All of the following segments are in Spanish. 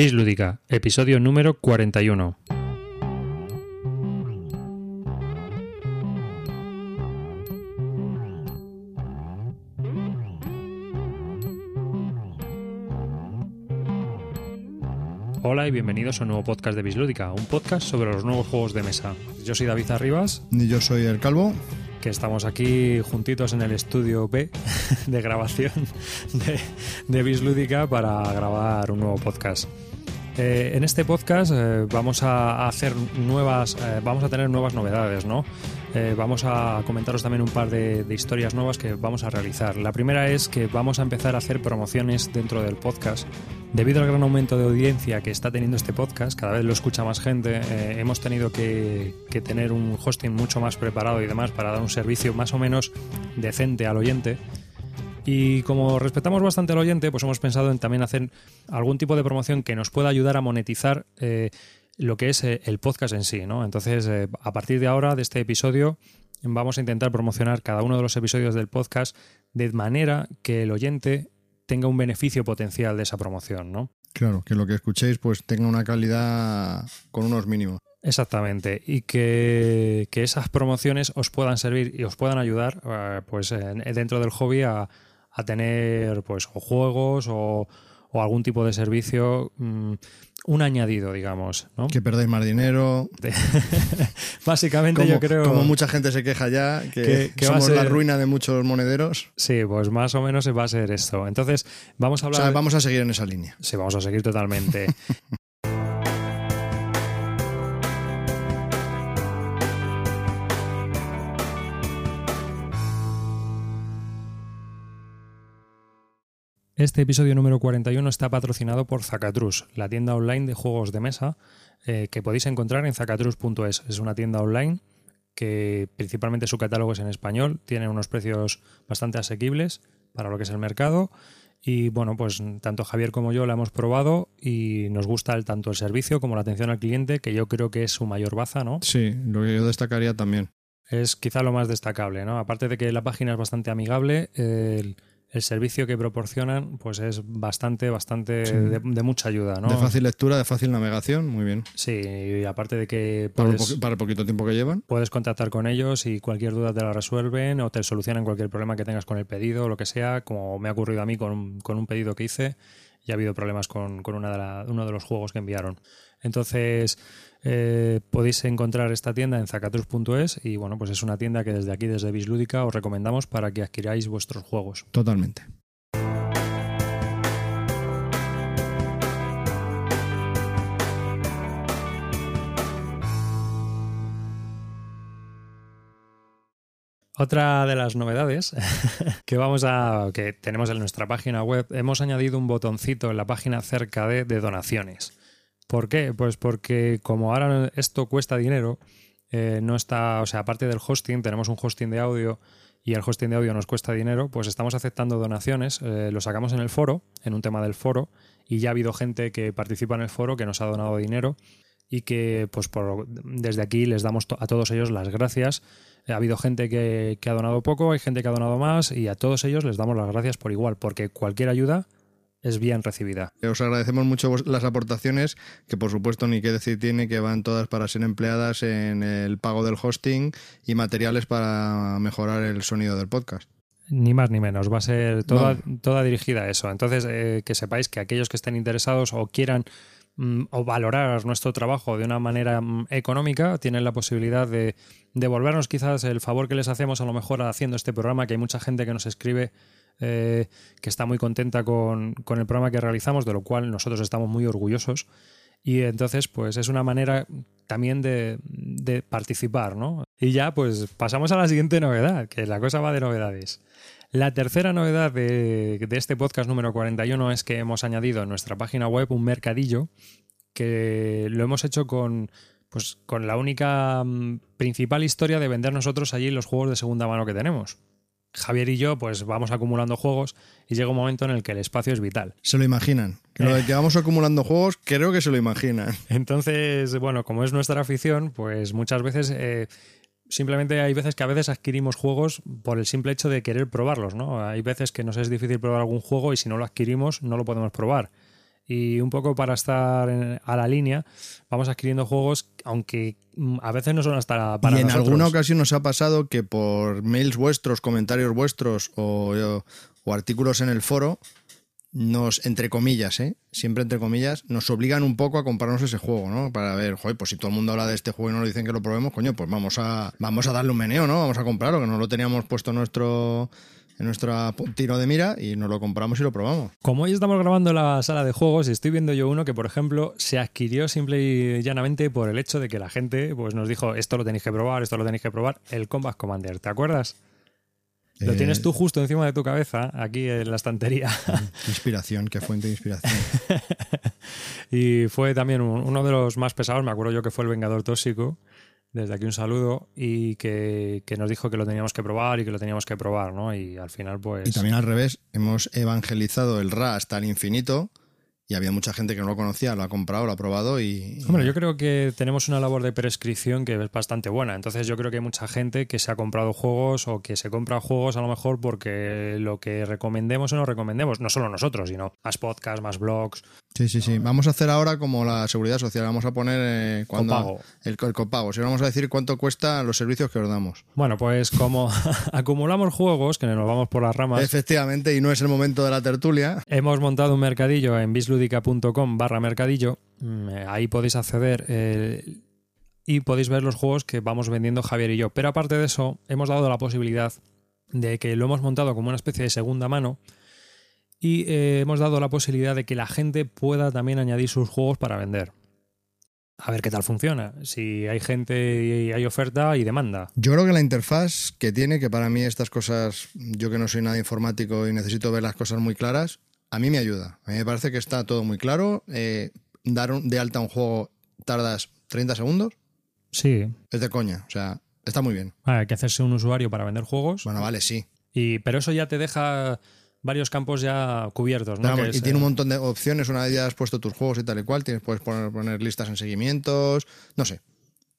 Bis Lúdica, episodio número 41. Hola y bienvenidos a un nuevo podcast de Bislúdica, un podcast sobre los nuevos juegos de mesa. Yo soy David Arribas. Y yo soy el Calvo. Que estamos aquí juntitos en el estudio B de grabación de, de Bislúdica para grabar un nuevo podcast. Eh, en este podcast eh, vamos a hacer nuevas, eh, vamos a tener nuevas novedades, ¿no? vamos a comentaros también un par de, historias nuevas que vamos a realizar. La primera es que vamos a empezar a hacer promociones dentro del podcast. Debido al gran aumento de audiencia que está teniendo este podcast, cada vez lo escucha más gente, hemos tenido que, que tener un hosting mucho más preparado y demás para dar un servicio más o menos decente al oyente. Y como respetamos bastante al oyente, pues hemos pensado en también hacer algún tipo de promoción que nos pueda ayudar a monetizar eh, lo que es eh, el podcast en sí, ¿no? Entonces, eh, a partir de ahora, de este episodio, vamos a intentar promocionar cada uno de los episodios del podcast de manera que el oyente tenga un beneficio potencial de esa promoción, ¿no? Claro, que lo que escuchéis pues tenga una calidad con unos mínimos. Exactamente, y que, esas promociones os puedan servir y os puedan ayudar pues dentro del hobby a, a tener pues o juegos o, o algún tipo de servicio, mm, un añadido, digamos. ¿no? Que perdáis más dinero. Básicamente yo creo... Como mucha gente se queja ya, que, somos la ruina de muchos monederos. Sí, pues más o menos va a ser esto. Entonces, vamos a hablar... O sea, vamos a seguir en esa línea. Sí, vamos a seguir totalmente. Este episodio número 41 está patrocinado por Zacatrus, la tienda online de juegos de mesa eh, que podéis encontrar en zacatrus.es. Es una tienda online que principalmente su catálogo es en español, tiene unos precios bastante asequibles para lo que es el mercado. Y bueno, pues tanto Javier como yo la hemos probado y nos gusta el, tanto el servicio como la atención al cliente, que yo creo que es su mayor baza, ¿no? Sí, lo que yo destacaría también. Es quizá lo más destacable, ¿no? Aparte de que la página es bastante amigable, el el servicio que proporcionan pues es bastante, bastante de, mucha ayuda. ¿no? De fácil lectura, de fácil navegación, muy bien. Sí, y aparte de que... para, el poquito tiempo que llevan. Puedes contactar con ellos y cualquier duda te la resuelven o te solucionan cualquier problema que tengas con el pedido o lo que sea, como me ha ocurrido a mí con, con un pedido que hice y ha habido problemas con, con una de uno de los juegos que enviaron. Entonces, eh, podéis encontrar esta tienda en zacatrus.es y bueno, pues es una tienda que desde aquí, desde Bislúdica, os recomendamos para que adquiráis vuestros juegos. Totalmente. Otra de las novedades que vamos a que tenemos en nuestra página web, hemos añadido un botoncito en la página cerca de, de donaciones. ¿Por qué? Pues porque como ahora esto cuesta dinero, eh, no está, o sea, aparte del hosting, tenemos un hosting de audio y el hosting de audio nos cuesta dinero, pues estamos aceptando donaciones, eh, lo sacamos en el foro, en un tema del foro, y ya ha habido gente que participa en el foro que nos ha donado dinero y que pues por, desde aquí les damos a todos ellos las gracias. Ha habido gente que, que ha donado poco, hay gente que ha donado más y a todos ellos les damos las gracias por igual, porque cualquier ayuda es bien recibida. Os agradecemos mucho las aportaciones, que por supuesto ni qué decir tiene, que van todas para ser empleadas en el pago del hosting y materiales para mejorar el sonido del podcast. Ni más ni menos, va a ser toda, toda dirigida a eso. Entonces, eh, que sepáis que aquellos que estén interesados o quieran mm, o valorar nuestro trabajo de una manera mm, económica, tienen la posibilidad de devolvernos quizás el favor que les hacemos a lo mejor haciendo este programa, que hay mucha gente que nos escribe eh, que está muy contenta con, el programa que realizamos, de lo cual nosotros estamos muy orgullosos. Y entonces, pues es una manera también de, participar, ¿no? Y ya, pues pasamos a la siguiente novedad, que la cosa va de novedades. La tercera novedad de, de, este podcast número 41 es que hemos añadido en nuestra página web un mercadillo que lo hemos hecho con, pues, con la única mm, principal historia de vender nosotros allí los juegos de segunda mano que tenemos. Javier y yo pues vamos acumulando juegos y llega un momento en el que el espacio es vital. Se lo imaginan. Que lo de que vamos acumulando juegos, creo que se lo imaginan. Entonces, bueno, como es nuestra afición, pues muchas veces... Eh, simplemente hay veces que a veces adquirimos juegos por el simple hecho de querer probarlos, ¿no? Hay veces que nos es difícil probar algún juego y si no lo adquirimos no lo podemos probar. Y un poco para estar en- a la línea, vamos adquiriendo juegos, aunque mm, a veces no son hasta para y en nosotros. alguna ocasión nos ha pasado que por mails vuestros, comentarios vuestros o, o artículos en el foro, nos, entre comillas, ¿eh? siempre entre comillas, nos obligan un poco a comprarnos ese juego, ¿no? Para ver, joder, pues si todo el mundo habla de este juego y no nos dicen que lo probemos, coño, pues vamos a, vamos a darle un meneo, ¿no? Vamos a comprarlo, que no lo teníamos puesto nuestro, en nuestro tiro de mira y nos lo compramos y lo probamos. Como hoy estamos grabando la sala de juegos, estoy viendo yo uno que, por ejemplo, se adquirió simple y llanamente por el hecho de que la gente pues, nos dijo esto lo tenéis que probar, esto lo tenéis que probar, el Combat Commander. ¿Te acuerdas? Lo Eh, tienes tú justo encima de tu cabeza, aquí en la estantería. Qué inspiración, qué fuente de inspiración. y fue también un- uno de los más pesados, me acuerdo yo que fue el Vengador Tóxico. Desde aquí un saludo y que, que nos dijo que lo teníamos que probar y que lo teníamos que probar, ¿no? Y al final, pues... Y también al revés, hemos evangelizado el RA hasta el infinito y había mucha gente que no lo conocía, lo ha comprado, lo ha probado y... Hombre, yo creo que tenemos una labor de prescripción que es bastante buena. Entonces yo creo que hay mucha gente que se ha comprado juegos o que se compra juegos a lo mejor porque lo que recomendemos o no recomendemos, no solo nosotros, sino más podcasts, más blogs, Sí, sí, sí. Vamos a hacer ahora como la seguridad social. Vamos a poner eh, cuando Copago. El, el copago. Si vamos a decir cuánto cuesta los servicios que os damos. Bueno, pues como acumulamos juegos, que nos vamos por las ramas, Efectivamente, y no es el momento de la tertulia. hemos montado un mercadillo en bisludica.com barra mercadillo. Mm, eh, Ahí podéis acceder eh, y podéis ver los juegos que vamos vendiendo Javier y yo. Pero aparte de eso, hemos dado la posibilidad de que lo hemos montado como una especie de segunda mano y eh, hemos dado la posibilidad de que la gente pueda también añadir sus juegos para vender. A ver qué tal funciona. Si hay gente y hay oferta y demanda. Yo creo que la interfaz que tiene, que para mí estas cosas, yo que no soy nada informático y necesito ver las cosas muy claras, a mí me ayuda. A mí me parece que está todo muy claro. Eh, dar un- de alta un juego tardas 30 segundos. Sí. Es de coña. O sea, está muy bien. Hay que hacerse un usuario para vender juegos. Bueno, vale, sí. Y, pero eso ya te deja varios campos ya cubiertos, ¿no? Que y es, tiene un eh, montón de opciones una vez ya has puesto tus juegos y tal y cual. Tienes, puedes poner, poner listas en seguimientos. No sé.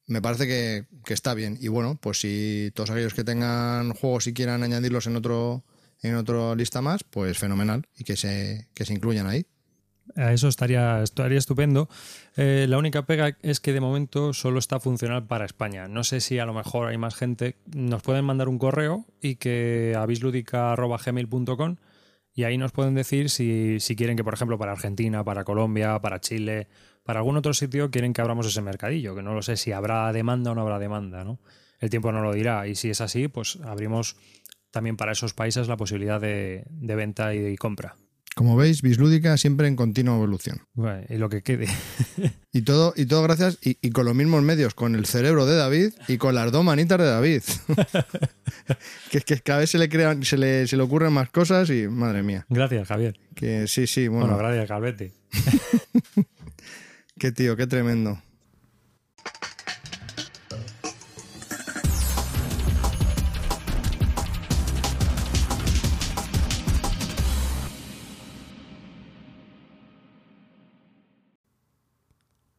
Me parece que, que está bien. Y bueno, pues si todos aquellos que tengan juegos y quieran añadirlos en otro en otra lista más, pues fenomenal. Y que se, que se incluyan ahí. Eso estaría, estaría estupendo. Eh, la única pega es que de momento solo está funcional para España. No sé si a lo mejor hay más gente. Nos pueden mandar un correo y que avisludica.gmail.com y ahí nos pueden decir si, si quieren que, por ejemplo, para Argentina, para Colombia, para Chile, para algún otro sitio quieren que abramos ese mercadillo, que no lo sé si habrá demanda o no habrá demanda, ¿no? El tiempo no lo dirá. Y si es así, pues abrimos también para esos países la posibilidad de, de venta y de compra. Como veis, Bislúdica siempre en continua evolución. Bueno, y lo que quede. Y todo, y todo gracias, y, y con los mismos medios, con el cerebro de David y con las dos manitas de David. que es que cada vez se le crean, se le, se le ocurren más cosas y madre mía. Gracias, Javier. Que sí, sí, bueno, Bueno, gracias, Calvete. qué tío, qué tremendo.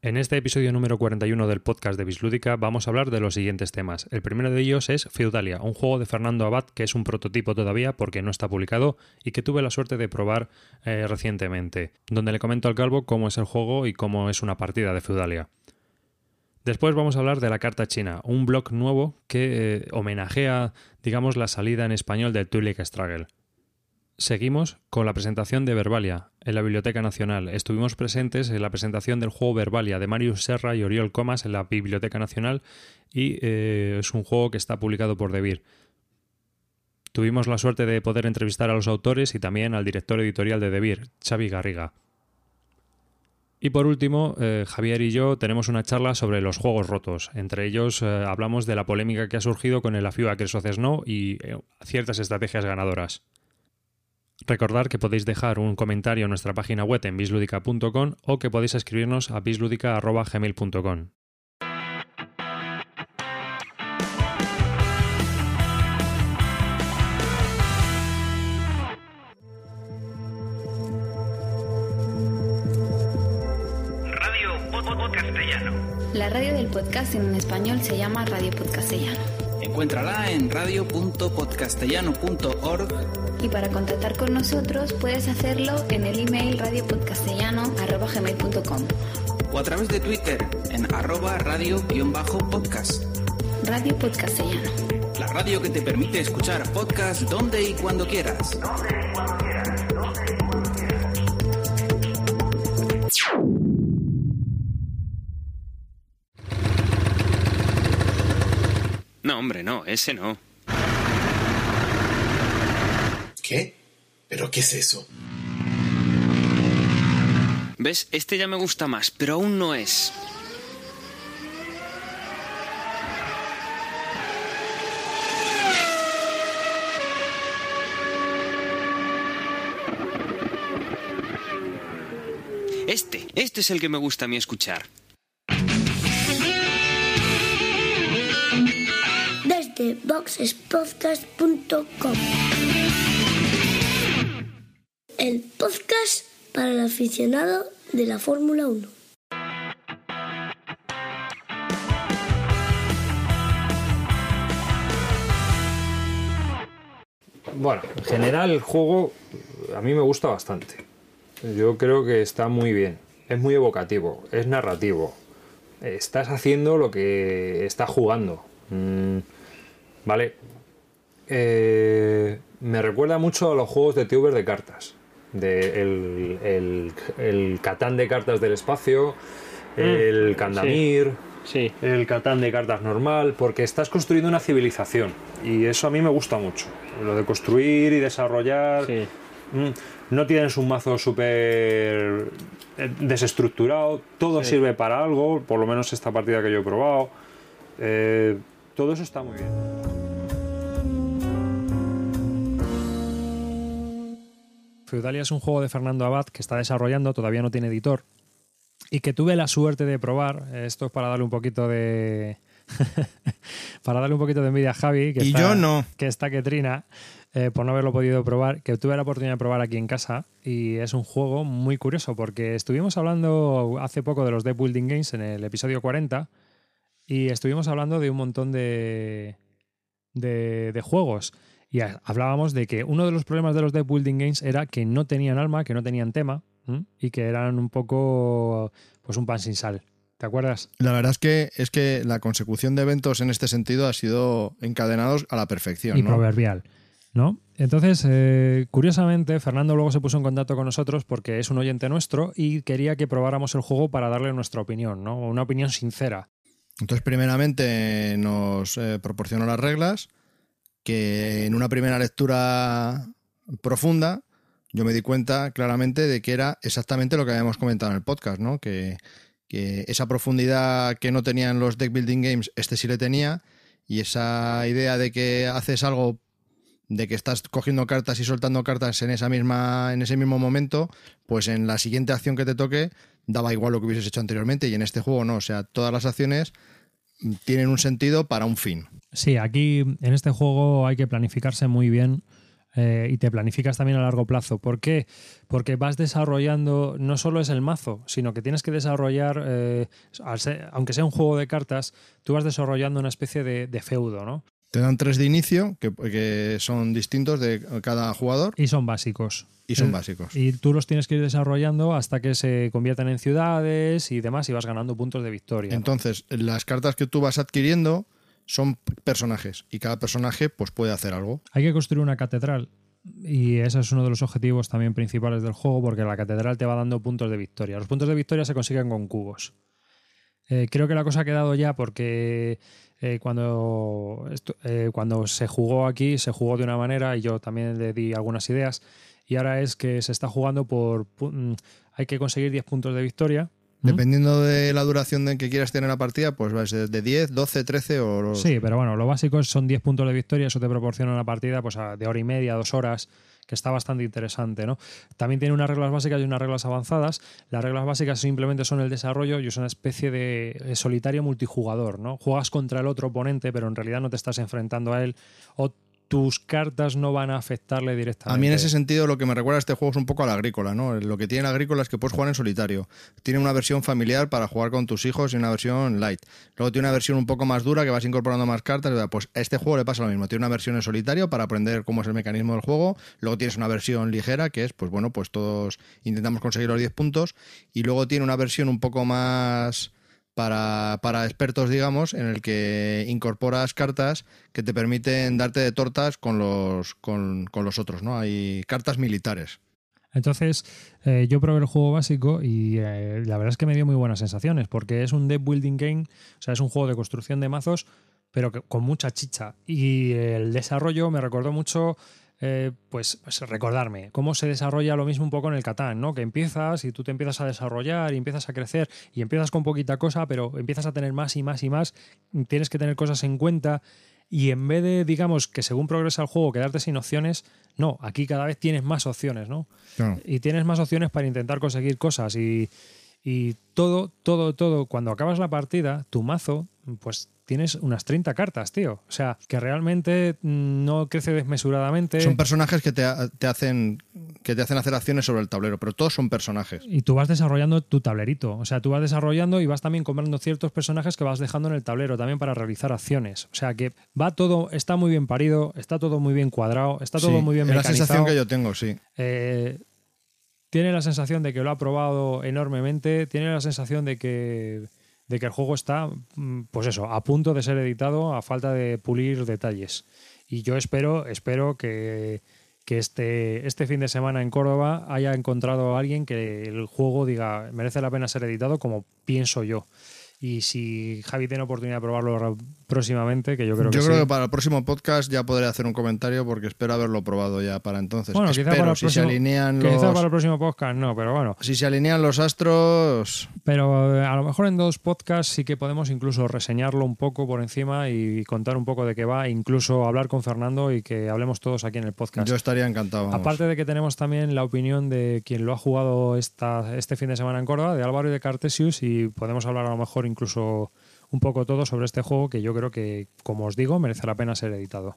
En este episodio número 41 del podcast de Bislúdica vamos a hablar de los siguientes temas. El primero de ellos es Feudalia, un juego de Fernando Abad que es un prototipo todavía porque no está publicado y que tuve la suerte de probar eh, recientemente, donde le comento al calvo cómo es el juego y cómo es una partida de Feudalia. Después vamos a hablar de la Carta China, un blog nuevo que eh, homenajea, digamos, la salida en español del Tulic Struggle. Seguimos con la presentación de Verbalia en la Biblioteca Nacional. Estuvimos presentes en la presentación del juego Verbalia de Marius Serra y Oriol Comas en la Biblioteca Nacional y eh, es un juego que está publicado por Devir. Tuvimos la suerte de poder entrevistar a los autores y también al director editorial de Devir, Xavi Garriga. Y por último, eh, Javier y yo tenemos una charla sobre los juegos rotos. Entre ellos eh, hablamos de la polémica que ha surgido con el AFIU Acres Snow y eh, ciertas estrategias ganadoras. Recordar que podéis dejar un comentario en nuestra página web en bisludica.com o que podéis escribirnos a bisludica.gmail.com. La radio del podcast en español se llama Radio Podcastellano. Encuéntrala en radio.podcastellano.org Y para contactar con nosotros puedes hacerlo en el email radiopodcastellano.com. o a través de Twitter en arroba radio-podcast. Radio Podcastellano. La radio que te permite escuchar podcast donde y cuando quieras. No, hombre, no, ese no. ¿Qué? ¿Pero qué es eso? ¿Ves? Este ya me gusta más, pero aún no es. Este, este es el que me gusta a mí escuchar. desde boxespodcast.com. podcast para el aficionado de la Fórmula 1. Bueno, en general el juego a mí me gusta bastante. Yo creo que está muy bien. Es muy evocativo, es narrativo. Estás haciendo lo que estás jugando. Mm, vale. Eh, me recuerda mucho a los juegos de Tuber de cartas. De el, el, el Catán de cartas del espacio, el Candamir, Sí. el Catán de cartas normal, porque estás construyendo una civilización. Y eso a mí me gusta mucho. Lo de construir y desarrollar. Sí. Mm, No tienes un mazo súper eh, desestructurado, todo sirve para algo, por lo menos esta partida que yo he probado. Eh, todo eso está muy bien. Feudalia es un juego de Fernando Abad que está desarrollando, todavía no tiene editor, y que tuve la suerte de probar. Esto es para darle un poquito de. para darle un poquito de envidia a Javi. Que Y está- yo no. Que está que trina eh, por no haberlo podido probar. Que tuve la oportunidad de probar aquí en casa. Y es un juego muy curioso porque estuvimos hablando hace poco de los Deck Building Games en el episodio 40. Y estuvimos hablando de un montón de, de, de juegos. Y ha- hablábamos de que uno de los problemas de los Deck Building Games era que no tenían alma, que no tenían tema. ¿m? Y que eran un poco pues un pan sin sal. ¿Te acuerdas? La verdad es que es que la consecución de eventos en este sentido ha sido encadenados a la perfección. y ¿no? proverbial. ¿No? Entonces, eh, curiosamente, Fernando luego se puso en contacto con nosotros porque es un oyente nuestro y quería que probáramos el juego para darle nuestra opinión, ¿no? Una opinión sincera. Entonces, primeramente nos eh, proporcionó las reglas, que en una primera lectura profunda yo me di cuenta claramente de que era exactamente lo que habíamos comentado en el podcast, ¿no? Que, esa profundidad que no tenían los deck building games, este sí le tenía, y esa idea de que haces algo de que estás cogiendo cartas y soltando cartas en esa misma en ese mismo momento, pues en la siguiente acción que te toque daba igual lo que hubieses hecho anteriormente y en este juego no, o sea, todas las acciones tienen un sentido para un fin. Sí, aquí en este juego hay que planificarse muy bien eh, y te planificas también a largo plazo. ¿Por qué? Porque vas desarrollando, no solo es el mazo, sino que tienes que desarrollar, eh, aunque sea un juego de cartas, tú vas desarrollando una especie de, de feudo, ¿no? Te dan tres de inicio que, que son distintos de cada jugador Y son básicos. y son Eh, básicos. Y tú los tienes que ir desarrollando hasta que se conviertan en ciudades y demás y vas ganando puntos de victoria. ¿no? Entonces, las cartas que tú vas adquiriendo son personajes y cada personaje pues puede hacer algo. Hay que construir una catedral y ese es uno de los objetivos también principales del juego porque la catedral te va dando puntos de victoria. Los puntos de victoria se consiguen con cubos. Eh, creo que la cosa ha quedado ya porque eh, cuando, esto- eh, cuando se jugó aquí se jugó de una manera y yo también le di algunas ideas y ahora es que se está jugando por... mm, Hay que conseguir 10 puntos de victoria. ¿Mm? Dependiendo de la duración de que quieras tener la partida, pues va a ser de 10, 12, 13 o... Sí, pero bueno, lo básico son 10 puntos de victoria, eso te proporciona una partida pues, de hora y media, dos horas, está bastante interesante, ¿no? También tiene unas reglas básicas y unas reglas avanzadas. Las reglas básicas simplemente son el desarrollo y es una especie de eh, solitario multijugador, ¿no? Juegas contra el otro oponente, pero en realidad no te estás enfrentando a él. Tus cartas no van a afectarle directamente. A mí en ese sentido lo que me recuerda a este juego es un poco al agrícola, ¿no? Lo que tiene el agrícola es que puedes jugar en solitario. Tiene una versión familiar para jugar con tus hijos y una versión light. Luego tiene una versión un poco más dura que vas incorporando más cartas. Pues a este juego le pasa lo mismo. Tiene una versión en solitario para aprender cómo es el mecanismo del juego. Luego tienes una versión ligera que es, pues bueno, pues todos intentamos conseguir los 10 puntos. Y luego tiene una versión un poco más para, para, expertos, digamos, en el que incorporas cartas que te permiten darte de tortas con los, con, con los otros, ¿no? Hay cartas militares. Entonces, eh, yo probé el juego básico y eh, la verdad es que me dio muy buenas sensaciones, porque es un deck building game, o sea, es un juego de construcción de mazos, pero que, con mucha chicha. Y el desarrollo me recordó mucho eh, pues, pues, recordarme cómo se desarrolla lo mismo un poco en el Catán, ¿no? Que empiezas y tú te empiezas a desarrollar y empiezas a crecer y empiezas con poquita cosa, pero empiezas a tener más y más y más, tienes que tener cosas en cuenta y en vez de, digamos, que según progresa el juego quedarte sin opciones, no, aquí cada vez tienes más opciones, ¿no? Y tienes más opciones para intentar conseguir cosas y, y todo, todo, todo, cuando acabas la partida, tu mazo, pues tienes unas 30 cartas, tío. O sea, que realmente no crece desmesuradamente. Son personajes que te, hacen que te hacen hacer acciones sobre el tablero, pero todos son personajes. Y tú vas desarrollando tu tablerito. O sea, tú vas desarrollando y vas también comprando ciertos personajes que vas dejando en el tablero también para realizar acciones. O sea, que va todo, está muy bien parido, está todo muy bien cuadrado, está todo muy bien es la sensación que yo tengo, sí. Eh, tiene la sensación de que lo ha probado enormemente, tiene la sensación de que de que el juego está, mm, pues eso, a punto de ser editado a falta de pulir detalles. Y yo espero, espero que, que este, este fin de semana en Córdoba haya encontrado a alguien que el juego diga merece la pena ser editado como pienso yo. Y si Javi tiene oportunidad de probarlo próximamente, que yo creo que Yo creo que para el próximo podcast ya podré hacer un comentario porque espero haberlo probado ya para entonces. Bueno, quizá para el si próximo, se alinean los... para el próximo podcast no, pero bueno. Si se alinean los astros... Pero eh, a lo mejor en dos podcasts sí que podemos incluso reseñarlo un poco por encima y contar un poco de qué va, incluso hablar con Fernando y que hablemos todos aquí en el podcast. Yo estaría encantado. Aparte de que tenemos también la opinión de quien lo ha jugado esta, este fin de semana en Córdoba, de Álvaro y de Cartesius, y podemos hablar a lo mejor incluso un poco todo sobre este juego que yo creo que, como os digo, merece la pena ser editado.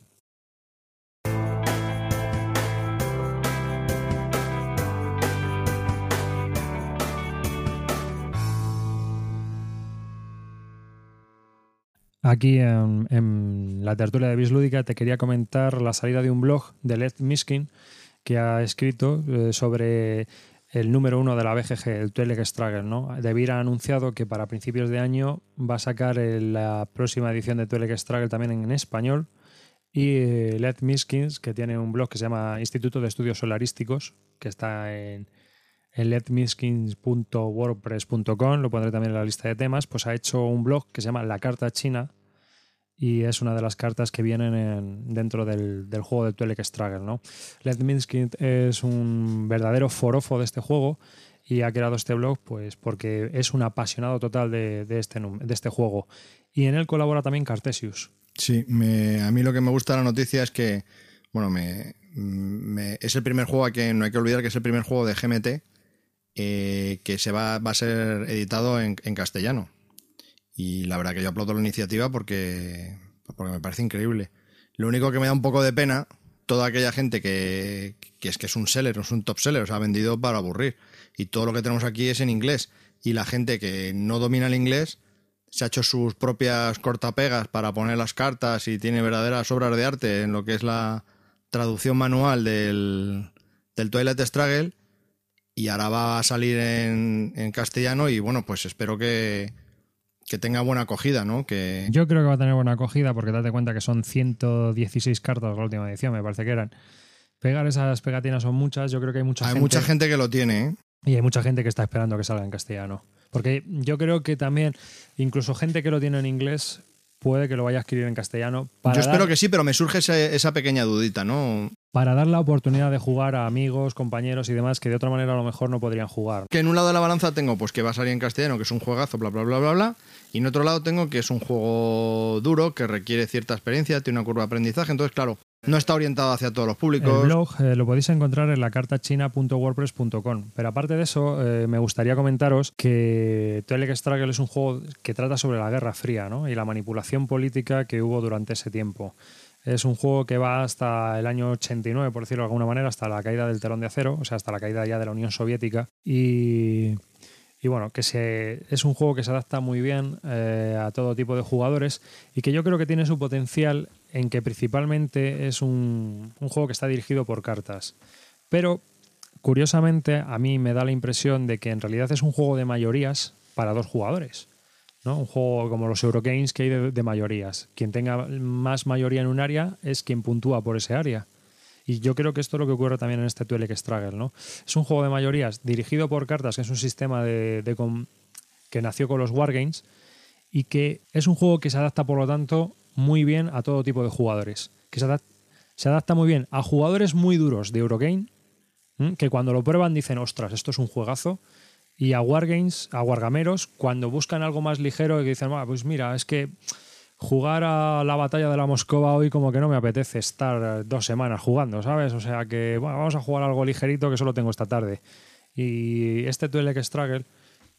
Aquí en, la tertulia de Bislúdica te quería comentar la salida de un blog de Led Miskin que ha escrito eh, sobre el número uno de la BGG, el Twilight Struggle, ¿no? Debiera ha anunciado que para principios de año va a sacar la próxima edición de Twilight Struggle también en español. Y eh, Led Miskins, que tiene un blog que se llama Instituto de Estudios Solarísticos, que está en, en ledmiskins.wordpress.com, lo pondré también en la lista de temas, pues ha hecho un blog que se llama La Carta China, y es una de las cartas que vienen dentro del, juego de Twilight Struggle. ¿no? Led Minskin es un verdadero forofo de este juego y ha creado este blog pues porque es un apasionado total de, este, de este juego. Y en él colabora también Cartesius. Sí, a mí lo que me gusta de la noticia es que, bueno, me, es el primer juego que no hay que olvidar que es el primer juego de GMT eh, que se va, va, a ser editado en castellano. Y la verdad que yo aplaudo la iniciativa porque, porque me parece increíble. Lo único que me da un poco de pena, toda aquella gente que, es que es un seller, no es un top seller, o sea, ha vendido para aburrir. Y todo lo que tenemos aquí es en inglés. Y la gente que no domina el inglés se ha hecho sus propias cortapegas para poner las cartas y tiene verdaderas obras de arte en lo que es la traducción manual del, del Toilet Struggle y ahora va a salir en, en castellano y bueno, pues espero que, que tenga buena acogida, ¿no? Que... Yo creo que va a tener buena acogida porque date cuenta que son 116 cartas la última edición, me parece que eran. Pegar esas pegatinas son muchas, yo creo que hay mucha hay gente... Hay mucha gente que lo tiene, ¿eh? Y hay mucha gente que está esperando que salga en castellano. Porque yo creo que también, incluso gente que lo tiene en inglés, puede que lo vaya a escribir en castellano. Yo espero que sí, pero me surge esa pequeña dudita, ¿no? Para dar la oportunidad de jugar a amigos, compañeros y demás que de otra manera a lo mejor no podrían jugar. Que en un lado de la balanza tengo pues que va a salir en castellano, que es un juegazo, bla, bla, bla, bla, bla. Y en otro lado tengo que es un juego duro, que requiere cierta experiencia, tiene una curva de aprendizaje. Entonces, claro, no está orientado hacia todos los públicos. El blog eh, lo podéis encontrar en la cartachina.wordpress.com. Pero aparte de eso, eh, me gustaría comentaros que Twilight Struggle es un juego que trata sobre la Guerra Fría ¿no? y la manipulación política que hubo durante ese tiempo. Es un juego que va hasta el año 89, por decirlo de alguna manera, hasta la caída del telón de acero, o sea, hasta la caída ya de la Unión Soviética. Y, bueno, que se, es un juego que se adapta muy bien eh, a todo tipo de jugadores y que yo creo que tiene su potencial en que principalmente es un juego que está dirigido por cartas. Pero, curiosamente, a mí me da la impresión de que en realidad es un juego de mayorías para dos jugadores. ¿No? Un juego como los Eurogames que hay de, mayorías. Quien tenga más mayoría en un área es quien puntúa por ese área. Y yo creo que esto es lo que ocurre también en este Tuelek Struggle, ¿no? Es un juego de mayorías dirigido por cartas, que es un sistema de, que nació con los Wargames y que es un juego que se adapta, por lo tanto, muy bien a todo tipo de jugadores. Que se, adap- se adapta muy bien a jugadores muy duros de Eurogame, que cuando lo prueban dicen, ostras, esto es un juegazo. Y a Wargames, a Wargameros, cuando buscan algo más ligero y dicen, "Ah, pues mira, es que jugar a la batalla de la Moscova hoy como que no me apetece estar eh, dos semanas jugando, ¿sabes? O sea que vamos a jugar algo ligerito que solo tengo esta tarde. Y este Tuelek Struggle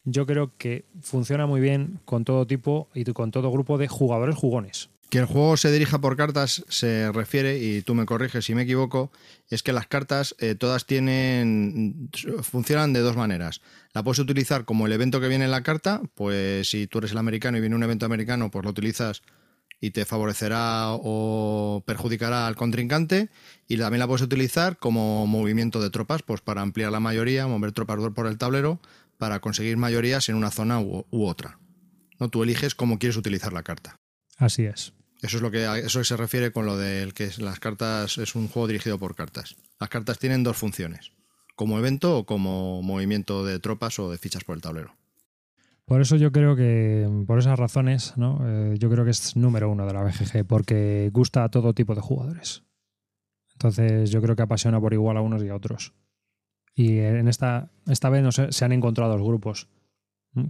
yo creo que funciona muy bien con todo tipo y con todo grupo de jugadores jugones. Que el juego se dirija por cartas se refiere, y tú me corriges si me equivoco, es que las cartas eh, todas tienen. funcionan de dos maneras. La puedes utilizar como el evento que viene en la carta, pues si tú eres el americano y viene un evento americano, pues lo utilizas y te favorecerá o perjudicará al contrincante. Y también la puedes utilizar como movimiento de tropas, pues para ampliar la mayoría, mover tropas por el tablero, para conseguir mayorías en una zona u, u otra. ¿No? Tú eliges cómo quieres utilizar la carta. Así es. Eso es lo que eso se refiere con lo del que las cartas es un juego dirigido por cartas. Las cartas tienen dos funciones, como evento o como movimiento de tropas o de fichas por el tablero. Por eso yo creo que, por esas razones, ¿no? Eh, yo creo que es número uno de la BGG, porque gusta a todo tipo de jugadores. Entonces yo creo que apasiona por igual a unos y a otros. Y en esta, esta vez se han encontrado los grupos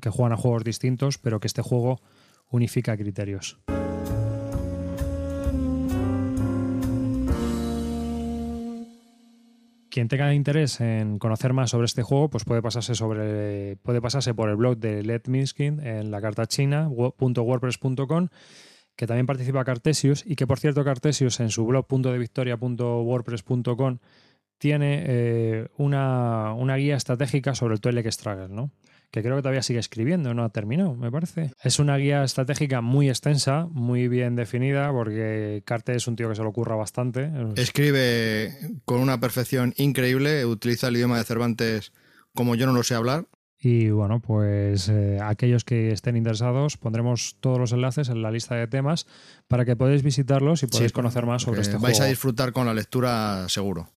que juegan a juegos distintos, pero que este juego unifica criterios. Quien tenga interés en conocer más sobre este juego, pues puede pasarse sobre puede pasarse por el blog de Led Minskin en la carta china .wordpress.com que también participa Cartesius y que por cierto Cartesius en su blog tiene eh, una, una guía estratégica sobre el Tuelek Struggle, ¿no? Que creo que todavía sigue escribiendo, no ha terminado, me parece. Es una guía estratégica muy extensa, muy bien definida, porque Carte es un tío que se lo ocurra bastante. Escribe con una perfección increíble, utiliza el idioma de Cervantes como yo no lo sé hablar. Y bueno, pues eh, aquellos que estén interesados, pondremos todos los enlaces en la lista de temas para que podáis visitarlos y podáis Sí, conocer más sobre este vais juego. a disfrutar con la lectura seguro.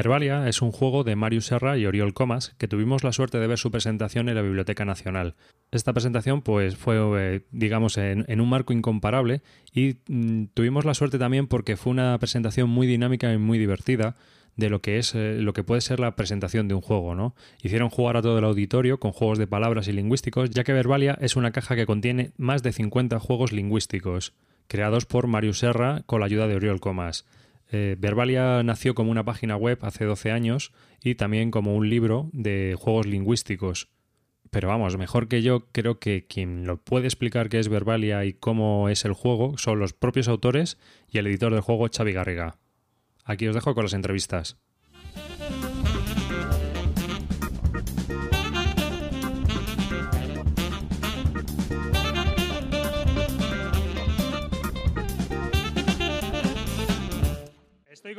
Verbalia es un juego de Marius Serra y Oriol Comas que tuvimos la suerte de ver su presentación en la Biblioteca Nacional. Esta presentación pues fue, eh, digamos, en, un marco incomparable y mm, tuvimos la suerte también porque fue una presentación muy dinámica y muy divertida de lo que es eh, lo que puede ser la presentación de un juego, ¿no? Hicieron jugar a todo el auditorio con juegos de palabras y lingüísticos, ya que Verbalia es una caja que contiene más de 50 juegos lingüísticos, creados por Marius Serra con la ayuda de Oriol Comas. Eh, Verbalia nació como una página web hace 12 años y también como un libro de juegos lingüísticos. Pero vamos, mejor que yo, creo que quien lo puede explicar qué es Verbalia y cómo es el juego son los propios autores y el editor del juego, Xavi Garriga. Aquí os dejo con las entrevistas.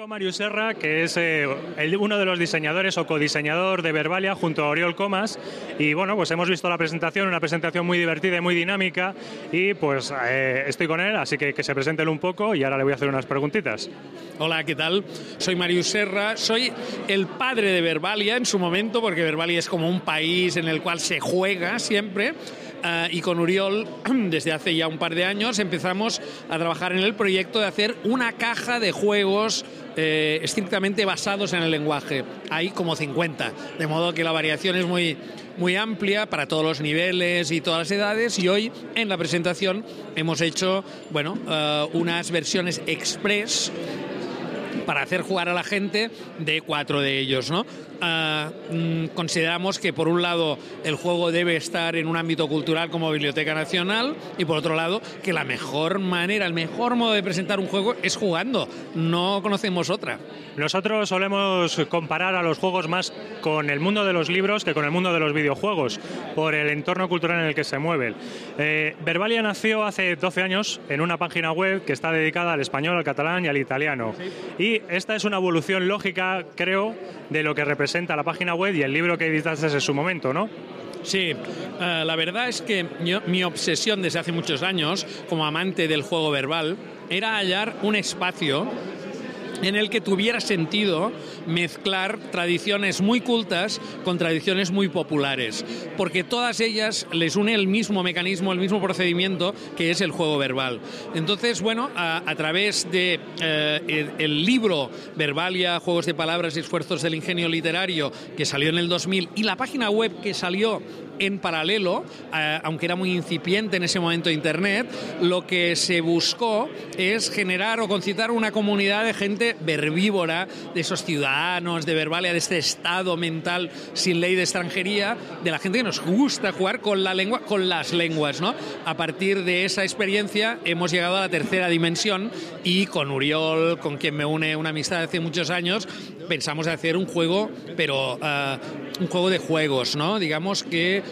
Mario Serra, que es eh, el- uno de los diseñadores o codiseñador de Verbalia junto a Oriol Comas. Y bueno, pues hemos visto la presentación, una presentación muy divertida y muy dinámica. Y pues eh, estoy con él, así que que se presente él un poco y ahora le voy a hacer unas preguntitas. Hola, ¿qué tal? Soy Marius Serra, soy el padre de Verbalia en su momento, porque Verbalia es como un país en el cual se juega siempre, eh, y con Uriol, desde hace ya un par de años, empezamos a trabajar en el proyecto de hacer una caja de juegos eh, estrictamente basados en el lenguaje. Hay como 50, de modo que la variación es muy, muy amplia para todos los niveles y todas las edades y hoy en la presentación hemos hecho bueno, eh, unas versiones express para hacer jugar a la gente de cuatro de ellos, ¿no? Ah, mm, consideramos que por un lado el juego debe estar en un ámbito cultural como Biblioteca Nacional y por otro lado que la mejor manera, el mejor modo de presentar un juego es jugando, no conocemos otra. Nosotros solemos comparar a los juegos más con el mundo de los libros que con el mundo de los videojuegos, por el entorno cultural en el que se mueven. Eh, Verbalia nació hace 12 años en una página web que está dedicada al español, al catalán y al italiano. Y esta es una evolución lógica, creo, de lo que representa la página web y el libro que editaste en su momento, ¿no? Sí, eh, la verdad es que mi obsesión desde hace muchos años, como amante del juego verbal, era hallar un espacio en el que tuviera sentido mezclar tradiciones muy cultas con tradiciones muy populares, porque todas ellas les une el mismo mecanismo, el mismo procedimiento que es el juego verbal. Entonces, bueno, a, través de eh, el libro Verbalia, Juegos de Palabras y Esfuerzos del Ingenio Literario, que salió en el 2000, y la página web que salió en paralelo, eh, aunque era muy incipiente en ese momento Internet, lo que se buscó es generar o concitar una comunidad de gente verbívora, de esos ciudadanos de Verbalia, de este estado mental sin ley de extranjería, de la gente que nos gusta jugar con la lengua, con las lenguas, ¿no? A partir de esa experiencia hemos llegado a la tercera dimensión y con Uriol, con quien me une una amistad de hace muchos años, pensamos hacer un juego, pero eh, un juego de juegos, ¿no? Digamos que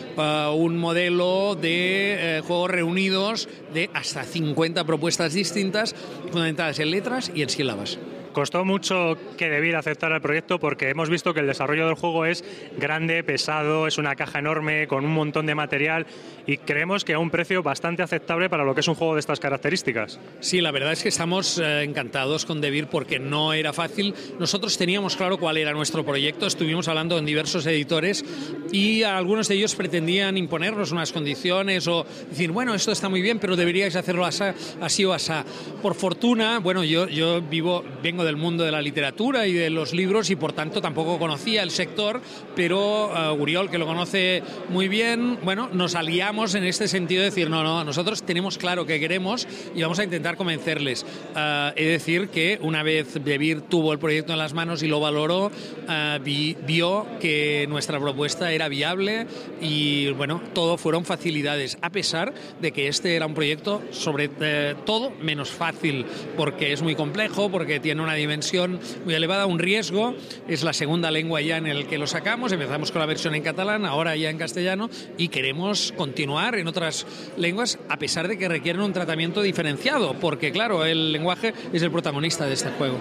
un modelo de eh, juegos reunidos de hasta 50 propuestas distintas, fundamentadas en letras y en sílabas. Costó mucho que Debir aceptara el proyecto porque hemos visto que el desarrollo del juego es grande, pesado, es una caja enorme con un montón de material y creemos que a un precio bastante aceptable para lo que es un juego de estas características. Sí, la verdad es que estamos eh, encantados con Debir porque no era fácil. Nosotros teníamos claro cuál era nuestro proyecto, estuvimos hablando con diversos editores y algunos de ellos pretendían imponernos unas condiciones o decir, bueno, esto está muy bien, pero deberíais hacerlo así, así o así. Por fortuna, bueno, yo, yo vivo, vengo del mundo de la literatura y de los libros y por tanto tampoco conocía el sector, pero uh, Uriol, que lo conoce muy bien, bueno, nos aliamos en este sentido de decir, no, no, nosotros tenemos claro que queremos y vamos a intentar convencerles. Uh, es decir, que una vez Debir tuvo el proyecto en las manos y lo valoró, uh, vi, vio que nuestra propuesta era viable y, bueno, todo fueron facilidades, a pesar de que este era un proyecto sobre eh, todo menos fácil, porque es muy complejo, porque tiene una dimensión muy elevada, un riesgo, es la segunda lengua ya en el que lo sacamos, empezamos con la versión en catalán, ahora ya en castellano, y queremos continuar en otras lenguas, a pesar de que requieren un tratamiento diferenciado, porque claro, el lenguaje es el protagonista de este juego.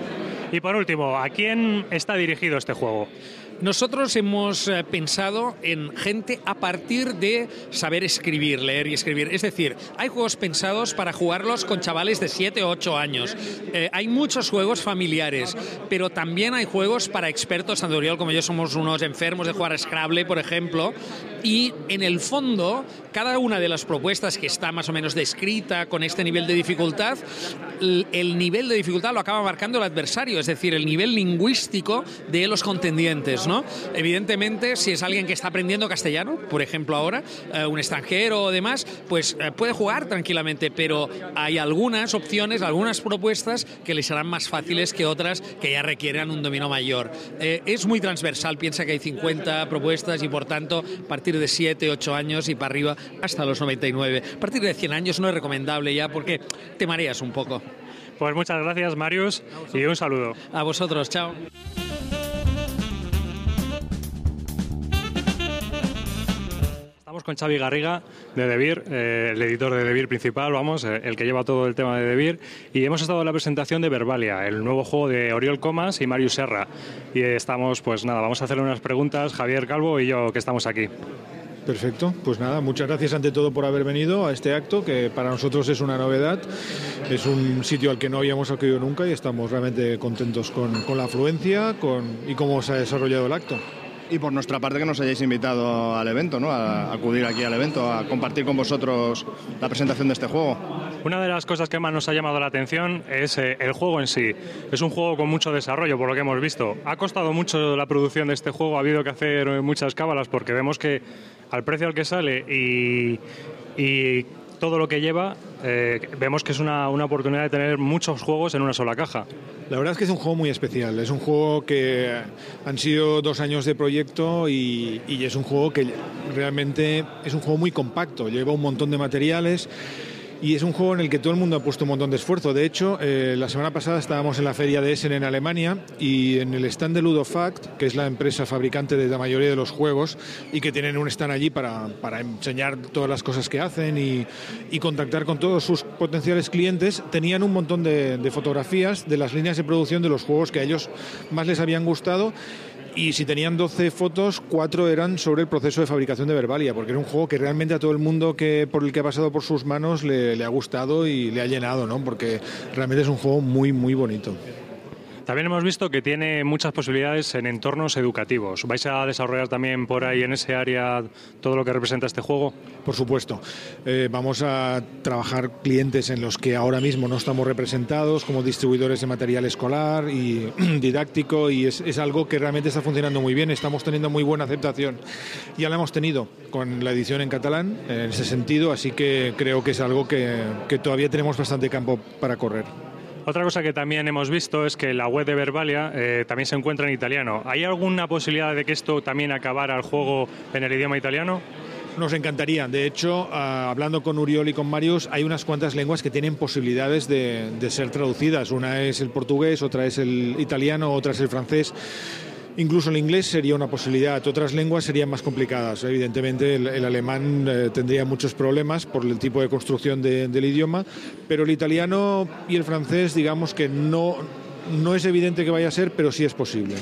Y por último, ¿a quién está dirigido este juego? Nosotros hemos eh, pensado en gente a partir de saber escribir, leer y escribir. Es decir, hay juegos pensados para jugarlos con chavales de 7 o 8 años. Eh, hay muchos juegos familiares, pero también hay juegos para expertos. Tanto Oriol como yo somos unos enfermos de jugar a Scrabble, por ejemplo. Y en el fondo, cada una de las propuestas que está más o menos descrita con este nivel de dificultad, el nivel de dificultad lo acaba marcando el adversario, es decir, el nivel lingüístico de los contendientes. ¿No? Evidentemente, si es alguien que está aprendiendo castellano, por ejemplo ahora, eh, un extranjero o demás, pues eh, puede jugar tranquilamente, pero hay algunas opciones, algunas propuestas que le serán más fáciles que otras que ya requieran un dominio mayor. Eh, es muy transversal, piensa que hay 50 propuestas y por tanto, a partir de 7, 8 años y para arriba hasta los 99. A partir de 100 años no es recomendable ya porque te mareas un poco. Pues muchas gracias, Marius, y un saludo. A vosotros, chao. Estamos con Xavi Garriga de Debir, eh, el editor de Debir principal, vamos, eh, el que lleva todo el tema de Debir, y hemos estado en la presentación de Verbalia, el nuevo juego de Oriol Comas y Marius Serra. Y estamos, pues nada, vamos a hacerle unas preguntas, Javier Calvo y yo, que estamos aquí. Perfecto, pues nada, muchas gracias ante todo por haber venido a este acto, que para nosotros es una novedad, es un sitio al que no habíamos acudido nunca y estamos realmente contentos con, con la afluencia con, y cómo se ha desarrollado el acto. Y por nuestra parte que nos hayáis invitado al evento, ¿no? A acudir aquí al evento, a compartir con vosotros la presentación de este juego. Una de las cosas que más nos ha llamado la atención es eh, el juego en sí. Es un juego con mucho desarrollo, por lo que hemos visto. Ha costado mucho la producción de este juego, ha habido que hacer muchas cábalas porque vemos que al precio al que sale y todo lo que lleva, eh, vemos que es una, una, oportunidad de tener muchos juegos en una sola caja. La verdad es que es un juego muy especial. Es un juego que han sido dos años de proyecto y, y es un juego que realmente es un juego muy compacto. Lleva un montón de materiales y es un juego en el que todo el mundo ha puesto un montón de esfuerzo. De hecho, eh, la semana pasada estábamos en la feria de Essen en Alemania y en el stand de Ludofact, que es la empresa fabricante de la mayoría de los juegos y que tienen un stand allí para, para enseñar todas las cosas que hacen y, contactar con todos sus potenciales clientes, tenían un montón de, de fotografías de las líneas de producción de los juegos que a ellos más les habían gustado y si tenían 12 fotos, 4 eran sobre el proceso de fabricación de Verbalia, porque era un juego que realmente a todo el mundo que por el que ha pasado por sus manos le, le ha gustado y le ha llenado, ¿no? porque realmente es un juego muy, muy bonito. También hemos visto que tiene muchas posibilidades en entornos educativos. ¿Vais a desarrollar también por ahí en ese área todo lo que representa este juego? Por supuesto. Eh, vamos a trabajar clientes en los que ahora mismo no estamos representados, como distribuidores de material escolar y didáctico, y es, algo que realmente está funcionando muy bien. Estamos teniendo muy buena aceptación. Ya la hemos tenido con la edición en catalán, en ese sentido, así que creo que es algo que todavía tenemos bastante campo para correr. Otra cosa que también hemos visto es que la web de Verbalia eh, también se encuentra en italiano. ¿Hay alguna posibilidad de que esto también acabara el juego en el idioma italiano? Nos encantaría. De hecho, uh, hablando con Uriol y con Marius, hay unas cuantas lenguas que tienen posibilidades de, de ser traducidas. Una es el portugués, otra es el italiano, otra es el francés. Incluso el inglés sería una posibilidad, otras lenguas serían más complicadas. Evidentemente el, alemán eh, tendría muchos problemas por el tipo de construcción de, del idioma, pero el italiano y el francés digamos que no, no es evidente que vaya a ser, pero sí es posible.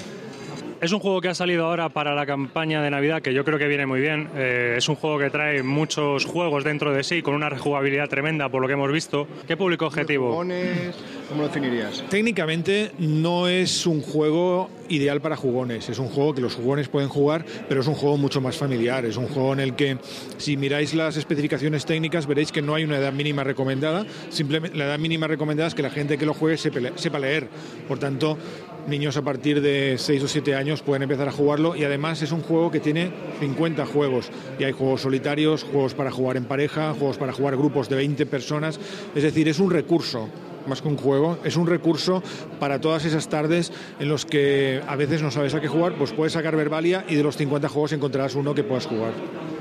Es un juego que ha salido ahora para la campaña de Navidad, que yo creo que viene muy bien. Eh, es un juego que trae muchos juegos dentro de sí, con una rejugabilidad tremenda, por lo que hemos visto. ¿Qué público objetivo? Jugones, ¿Cómo lo definirías? Técnicamente no es un juego ideal para jugones. Es un juego que los jugones pueden jugar, pero es un juego mucho más familiar. Es un juego en el que, si miráis las especificaciones técnicas, veréis que no hay una edad mínima recomendada. Simplemente la edad mínima recomendada es que la gente que lo juegue sepa leer. Por tanto, niños a partir de 6 o 7 años pueden empezar a jugarlo y además es un juego que tiene 50 juegos y hay juegos solitarios, juegos para jugar en pareja, juegos para jugar grupos de 20 personas, es decir, es un recurso más que un juego, es un recurso para todas esas tardes en los que a veces no sabes a qué jugar, pues puedes sacar Verbalia y de los 50 juegos encontrarás uno que puedas jugar.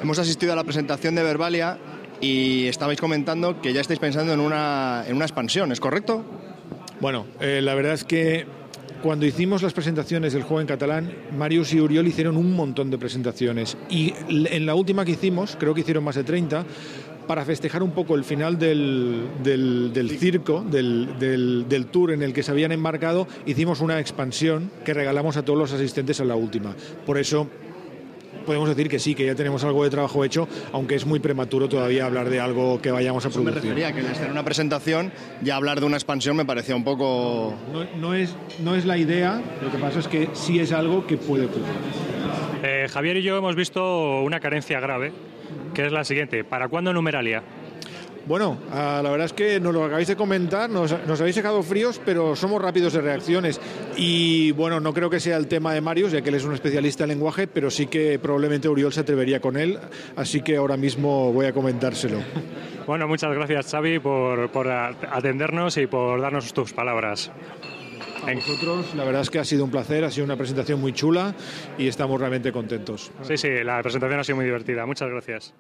Hemos asistido a la presentación de Verbalia y estabais comentando que ya estáis pensando en una, en una expansión, ¿es correcto? Bueno, eh, la verdad es que cuando hicimos las presentaciones del juego en catalán, Marius y Uriol hicieron un montón de presentaciones. Y en la última que hicimos, creo que hicieron más de 30, para festejar un poco el final del, del, circo, del, del, del, tour en el que se habían embarcado, hicimos una expansión que regalamos a todos los asistentes a la última. Por eso podemos decir que sí, que ya tenemos algo de trabajo hecho, aunque es muy prematuro todavía hablar de algo que vayamos a Eso producir. me refería que en una presentación ya hablar de una expansión me parecía un poco... No, no, es, no es la idea, lo que pasa es que sí es algo que puede ocurrir. Eh, Javier y yo hemos visto una carencia grave, que es la siguiente. ¿Para cuándo numeralia? Bueno, uh, la verdad es que nos lo acabáis de comentar, nos, nos, habéis dejado fríos, pero somos rápidos de reacciones. Y bueno, no creo que sea el tema de Marius, ya que él es un especialista en lenguaje, pero sí que probablemente Uriol se atrevería con él, así que ahora mismo voy a comentárselo. Bueno, muchas gracias Xavi por, por atendernos y por darnos tus palabras. A vosotros, la verdad es que ha sido un placer, ha sido una presentación muy chula y estamos realmente contentos. Sí, sí, la presentación ha sido muy divertida. Muchas gracias.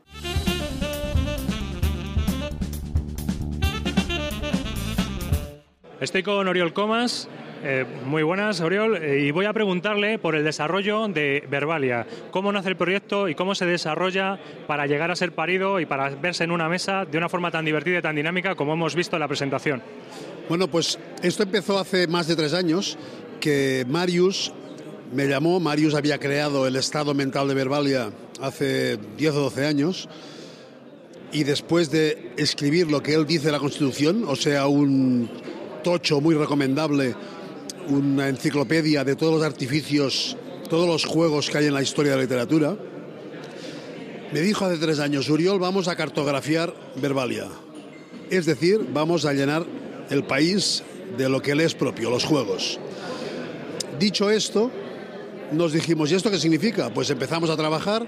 Estoy con Oriol Comas. Eh, muy buenas, Oriol. Eh, y voy a preguntarle por el desarrollo de Verbalia. ¿Cómo nace el proyecto y cómo se desarrolla para llegar a ser parido y para verse en una mesa de una forma tan divertida y tan dinámica como hemos visto en la presentación? Bueno, pues esto empezó hace más de tres años, que Marius me llamó. Marius había creado el estado mental de Verbalia hace 10 o 12 años. Y después de escribir lo que él dice de la Constitución, o sea, un tocho muy recomendable, una enciclopedia de todos los artificios todos los juegos que hay en la historia de la literatura, me dijo hace tres años, Uriol, vamos a cartografiar Verbalia. Es decir, vamos a llenar el país de lo que le es propio, los juegos. Dicho esto, nos dijimos, ¿y esto qué significa? Pues empezamos a trabajar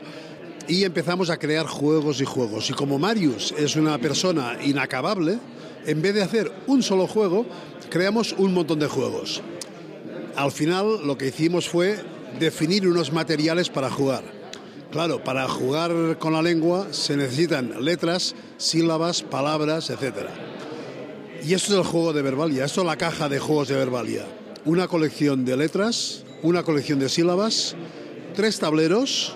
y empezamos a crear juegos y juegos. Y como Marius es una persona inacabable, en vez de hacer un solo juego, creamos un montón de juegos. Al final lo que hicimos fue definir unos materiales para jugar. Claro, para jugar con la lengua se necesitan letras, sílabas, palabras, etc. Y esto es el juego de Verbalia, esto es la caja de juegos de Verbalia. Una colección de letras, una colección de sílabas, tres tableros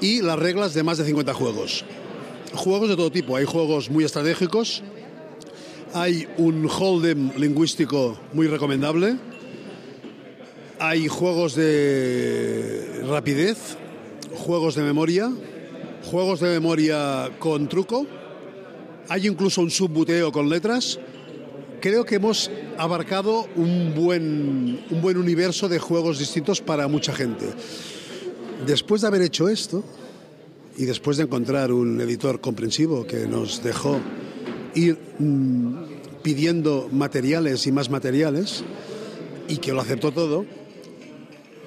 y las reglas de más de 50 juegos. Juegos de todo tipo, hay juegos muy estratégicos, hay un hold'em lingüístico muy recomendable, hay juegos de rapidez, juegos de memoria, juegos de memoria con truco, hay incluso un subbuteo con letras. Creo que hemos abarcado un buen, un buen universo de juegos distintos para mucha gente. Después de haber hecho esto y después de encontrar un editor comprensivo que nos dejó ir mm, pidiendo materiales y más materiales y que lo aceptó todo,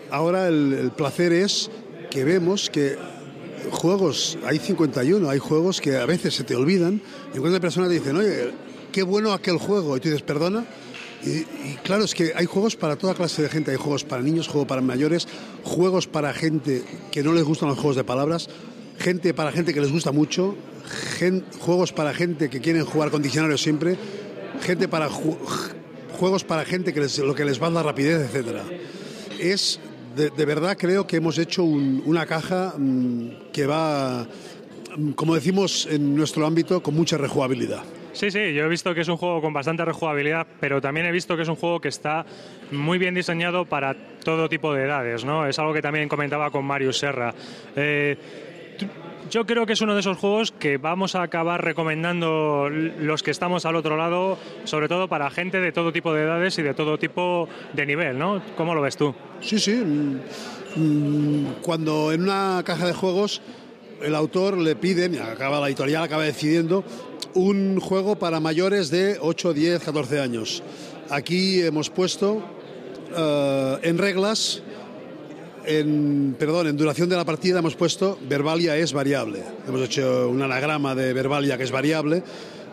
ahora el, placer es que vemos que juegos, hay 51, hay juegos que a veces se te olvidan y cuando personas te dicen, oye, qué bueno aquel juego, y tú dices, perdona, y, y, claro, es que hay juegos para toda clase de gente. Hay juegos para niños, juegos para mayores, juegos para gente que no les gustan los juegos de palabras, gente para gente que les gusta mucho, gen, juegos para gente que quieren jugar con diccionarios siempre, gente para ju, juegos para gente que les, lo que les va a dar rapidez, etcétera. Es de, de, verdad creo que hemos hecho un, una caja mmm, que va, como decimos en nuestro ámbito, con mucha rejugabilidad. Sí, sí, yo he visto que es un juego con bastante rejugabilidad, pero también he visto que es un juego que está muy bien diseñado para todo tipo de edades, ¿no? Es algo que también comentaba con Marius Serra. Eh, yo creo que es uno de esos juegos que vamos a acabar recomendando los que estamos al otro lado, sobre todo para gente de todo tipo de edades y de todo tipo de nivel, ¿no? ¿Cómo lo ves tú? Sí, sí. Cuando en una caja de juegos el autor le pide, acaba la editorial acaba decidiendo un juego para mayores de 8, 10, 14 años. Aquí hemos puesto uh, en reglas, en, perdón, en duración de la partida hemos puesto verbalia es variable. Hemos hecho un anagrama de verbalia que es variable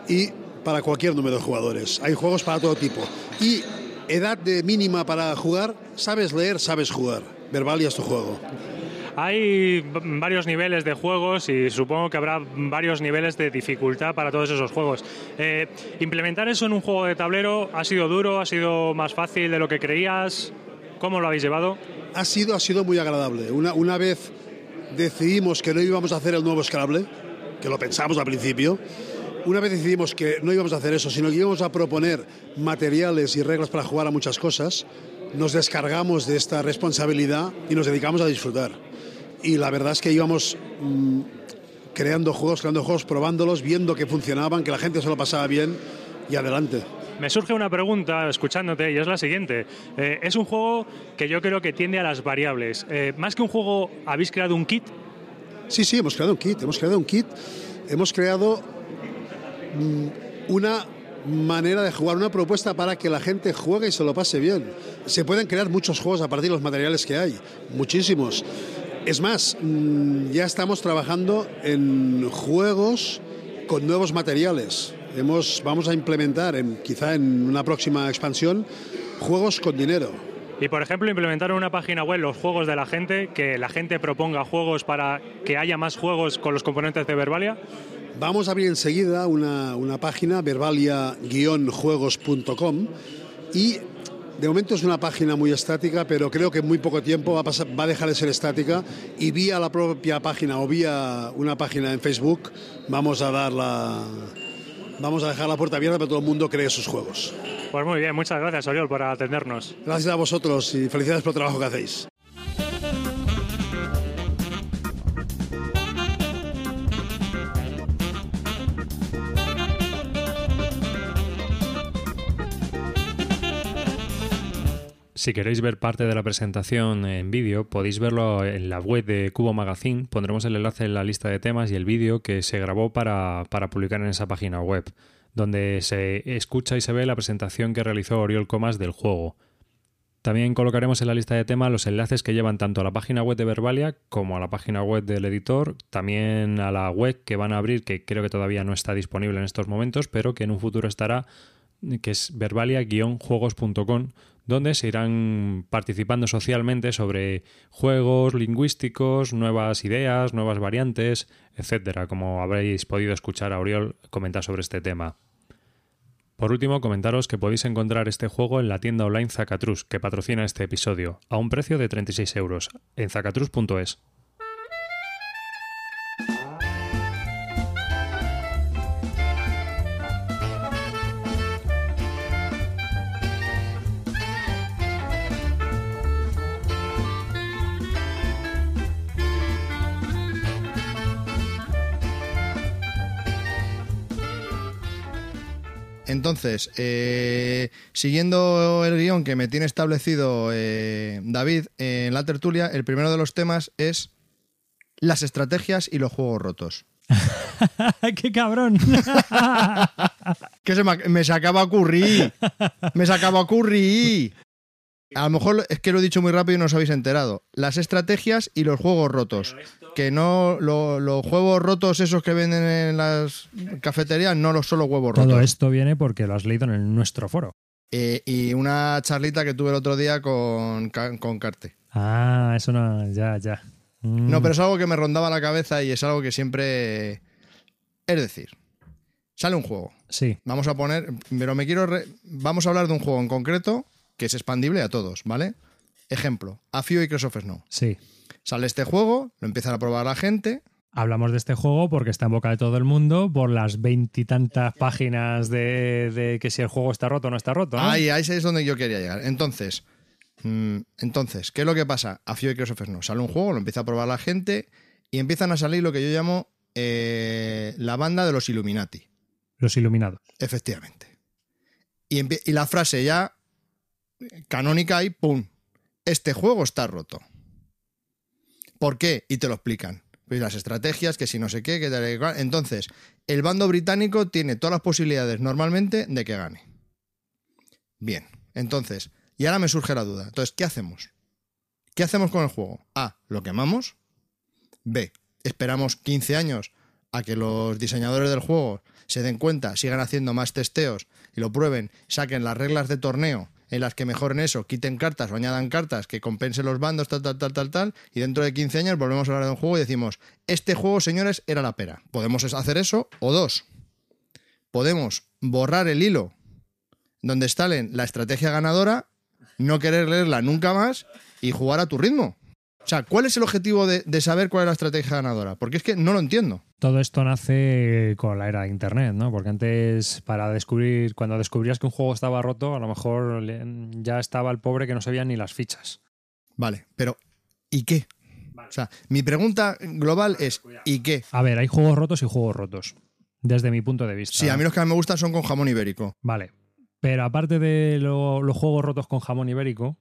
y para cualquier número de jugadores. Hay juegos para todo tipo. Y edad de mínima para jugar, sabes leer, sabes jugar. Verbalia es tu juego. Hay varios niveles de juegos y supongo que habrá varios niveles de dificultad para todos esos juegos. Eh, ¿Implementar eso en un juego de tablero ha sido duro, ha sido más fácil de lo que creías? ¿Cómo lo habéis llevado? Ha sido, ha sido muy agradable. Una, una vez decidimos que no íbamos a hacer el nuevo Scrabble, que lo pensamos al principio, una vez decidimos que no íbamos a hacer eso, sino que íbamos a proponer materiales y reglas para jugar a muchas cosas, nos descargamos de esta responsabilidad y nos dedicamos a disfrutar y la verdad es que íbamos mmm, creando juegos, creando juegos, probándolos, viendo que funcionaban, que la gente se lo pasaba bien y adelante. Me surge una pregunta escuchándote y es la siguiente. Eh, es un juego que yo creo que tiende a las variables. Eh, más que un juego, ¿habéis creado un kit? Sí, sí, hemos creado un kit. Hemos creado un kit. Hemos creado mmm, una manera de jugar, una propuesta para que la gente juegue y se lo pase bien. Se pueden crear muchos juegos a partir de los materiales que hay, muchísimos. Es más, mm, ya estamos trabajando en juegos con nuevos materiales. Hemos, vamos a implementar, en, quizá en una próxima expansión, juegos con dinero. Y por ejemplo, implementar en una página web los juegos de la gente, que la gente proponga juegos para que haya más juegos con los componentes de Verbalia. Vamos a abrir enseguida una, una página, verbalia-juegos.com, y de momento es una página muy estática, pero creo que en muy poco tiempo va a, pasar, va a, dejar de ser estática y vía la propia página o vía una página en Facebook vamos a dar la, vamos a dejar la puerta abierta para que todo el mundo cree sus juegos. Pues muy bien, muchas gracias Oriol por atendernos. Gracias a vosotros y felicidades por el trabajo que hacéis. Si queréis ver parte de la presentación en vídeo, podéis verlo en la web de Cubo Magazine. Pondremos el enlace en la lista de temas y el vídeo que se grabó para, para publicar en esa página web, donde se escucha y se ve la presentación que realizó Oriol Comas del juego. También colocaremos en la lista de temas los enlaces que llevan tanto a la página web de Verbalia como a la página web del editor, también a la web que van a abrir, que creo que todavía no está disponible en estos momentos, pero que en un futuro estará, que es verbalia-juegos.com, donde se irán participando socialmente sobre juegos lingüísticos, nuevas ideas, nuevas variantes, etcétera, como habréis podido escuchar a Oriol comentar sobre este tema. Por último, comentaros que podéis encontrar este juego en la tienda online Zacatrus, que patrocina este episodio, a un precio de 36 euros, en zacatrus.es. Entonces, eh, siguiendo el guion que me tiene establecido eh, David en la tertulia, el primero de los temas es las estrategias y los juegos rotos. ¡Qué cabrón! que se me, me se acaba a ocurrir. Me se acaba a ocurrir. A lo mejor es que lo he dicho muy rápido y no os habéis enterado. Las estrategias y los juegos rotos. Que no lo- los juegos rotos esos que venden en las cafeterías, no los solo huevos rotos. Todo esto viene porque lo has leído en nuestro foro. Eh, y una charlita que tuve el otro día con, con Carte. Ah, eso no, ya, ya. Mm. No, pero es algo que me rondaba la cabeza y es algo que siempre... Es decir, sale un juego. Sí, Vamos a poner... Pero me quiero... re- Vamos a hablar de un juego en concreto que es expandible a todos, ¿vale? Ejemplo, A Few Acres of Snow. sí. Sale este juego, lo empiezan a probar la gente, Hablamos de este juego porque está en boca de todo el mundo por las veintitantas páginas de, de que si el juego está roto o no está roto. ¿no? Ahí, ahí es donde yo quería llegar. Entonces, mm, entonces, ¿qué es lo que pasa? A Few Acres of Snow. Sale un juego, lo empieza a probar la gente y empiezan a salir lo que yo llamo eh, la banda de los Illuminati. Los iluminados. Efectivamente. Y, y la frase ya canónica y ¡pum! Este juego está roto. ¿Por qué? Y te lo explican. Pues las estrategias, que si no sé qué, que tal y cual. Entonces, el bando británico tiene todas las posibilidades normalmente de que gane. Bien, entonces, y ahora me surge la duda. Entonces, ¿qué hacemos? ¿Qué hacemos con el juego? A, lo quemamos. B, esperamos 15 años a que los diseñadores del juego se den cuenta, sigan haciendo más testeos y lo prueben, saquen las reglas de torneo en las que mejoren eso, quiten cartas o añadan cartas que compensen los bandos, tal, tal, tal, tal, tal, y dentro de 15 años volvemos a hablar de un juego y decimos, este juego, señores, era la pera. Podemos hacer eso, o dos, podemos borrar el hilo donde está la estrategia ganadora, no querer leerla nunca más y jugar a tu ritmo. O sea, ¿cuál es el objetivo de, de saber cuál es la estrategia ganadora? Porque es que no lo entiendo. Todo esto nace con la era de Internet, ¿no? Porque antes, para descubrir, cuando descubrías que un juego estaba roto, a lo mejor ya estaba el pobre que no sabía ni las fichas. Vale, pero ¿y qué? O sea, mi pregunta global es ¿y qué? A ver, hay juegos rotos y juegos rotos, desde mi punto de vista. Sí, a mí los que más me gustan son con jamón ibérico. Vale. Pero aparte de lo- los juegos rotos con jamón ibérico.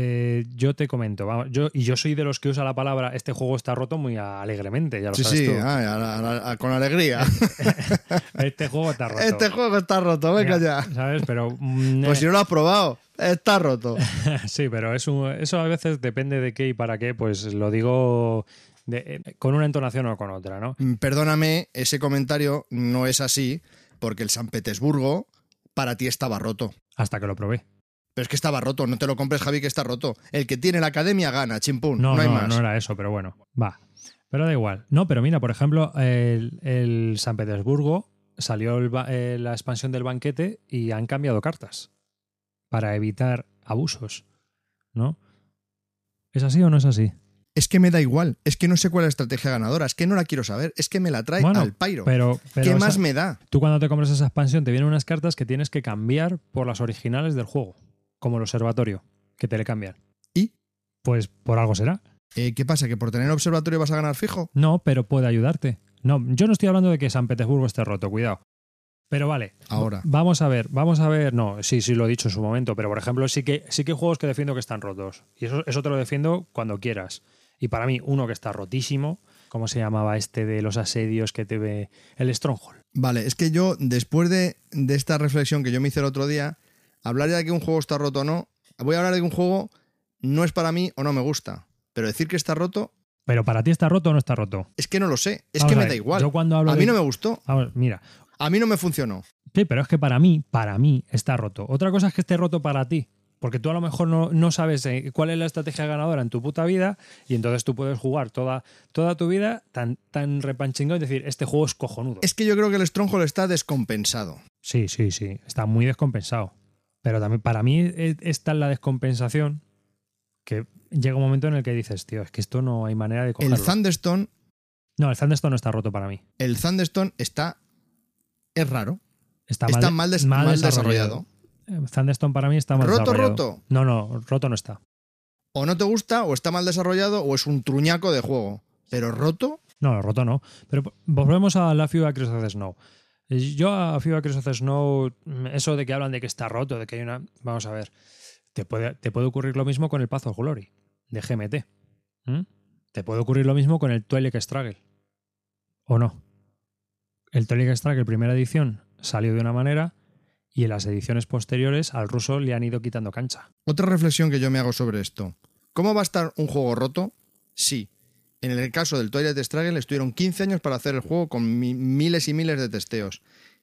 Eh, yo te comento, vamos, yo, y yo soy de los que usa la palabra este juego está roto muy alegremente, ya lo Sí, sabes sí, tú. ah, a la- a la- a- con alegría. Este juego está roto. este juego está roto, venga ya. ¿Sabes? Pero. mm, Pues eh, si no lo has probado, está roto. sí, pero es un- eso a veces depende de qué y para qué, pues lo digo de- eh, con una entonación o con otra, ¿no? Mm, Perdóname, ese comentario no es así porque el San Petersburgo para ti estaba roto. Hasta que lo probé. Pero es que estaba roto, no te lo compres, Javi, que está roto. El que tiene la academia gana, chimpún, no, No, no, hay no, más. era eso, pero bueno, va. Pero da igual. No, pero mira, por ejemplo, el, el San Petersburgo salió el eh, la expansión del banquete y han cambiado cartas para evitar abusos, ¿no? ¿Es así o no es así? Es que me da igual, es que no sé cuál es la estrategia ganadora, es que no la quiero saber, es que me la trae Bueno, al pairo. Pero, pero ¿Qué esa- más me da? Tú cuando te compras esa expansión te vienen unas cartas que tienes que cambiar por las originales del juego, como el observatorio, que te le cambian. ¿Y? Pues por algo será. Eh, ¿Qué pasa? ¿Que por tener observatorio vas a ganar fijo? No, pero puede ayudarte. No, yo no estoy hablando de que San Petersburgo esté roto, cuidado. Pero vale. Ahora. Vamos a ver, vamos a ver. No, sí, sí lo he dicho en su momento, pero por ejemplo, sí que, sí que hay juegos que defiendo que están rotos. Y eso, eso te lo defiendo cuando quieras. Y para mí, uno que está rotísimo, ¿cómo se llamaba este de los asedios que te ve? El Stronghold. Vale, es que yo, después de, de esta reflexión que yo me hice el otro día, hablar ya de que un juego está roto o no, voy a hablar de que un juego no es para mí o no me gusta. Pero decir que está roto, Pero para ti está roto o no está roto. es que no lo sé. Es Vamos que me ver, da igual. Yo cuando hablo a de- mí no me gustó. Vamos, mira. A mí no me funcionó. Sí, pero es que para mí, para mí está roto. Otra cosa es que esté roto para ti. Porque tú a lo mejor no, no sabes eh, cuál es la estrategia ganadora en tu puta vida y entonces tú puedes jugar toda, toda tu vida tan, tan repanchingado y decir, este juego es cojonudo. Es que yo creo que el Stronghold está descompensado. Sí, sí, sí. Está muy descompensado. Pero también para mí eh, está la descompensación que llega un momento en el que dices, tío, es que esto no hay manera de cogerlo. El Thunderstone, no, el Thunderstone no está roto para mí. el Thunderstone está. Es raro. Está, Está mal, mal des- mal desarrollado. Eh, Thunderstone para mí está mal ¿Roto, desarrollado. roto? No, no, roto no está. O no te gusta, o está mal desarrollado, o es un truñaco de juego. Pero roto, No, roto no. Pero volvemos a la FIBA Across the Snow. Yo a FIBA Across the Snow, mm, eso de que hablan de que está roto, de que hay una... Vamos a ver. Te puede, te puede ocurrir lo mismo con el Path of Glory de GMT. ¿Mm? Te puede ocurrir lo mismo con el Twilight Struggle. ¿O no? El Twilight Struggle, primera edición, salió de una manera y en las ediciones posteriores al ruso le han ido quitando cancha. Otra reflexión que yo me hago sobre esto. ¿Cómo va a estar un juego roto? Sí. En el caso del Twilight Struggle estuvieron 15 años para hacer el juego con mi- miles y miles de testeos.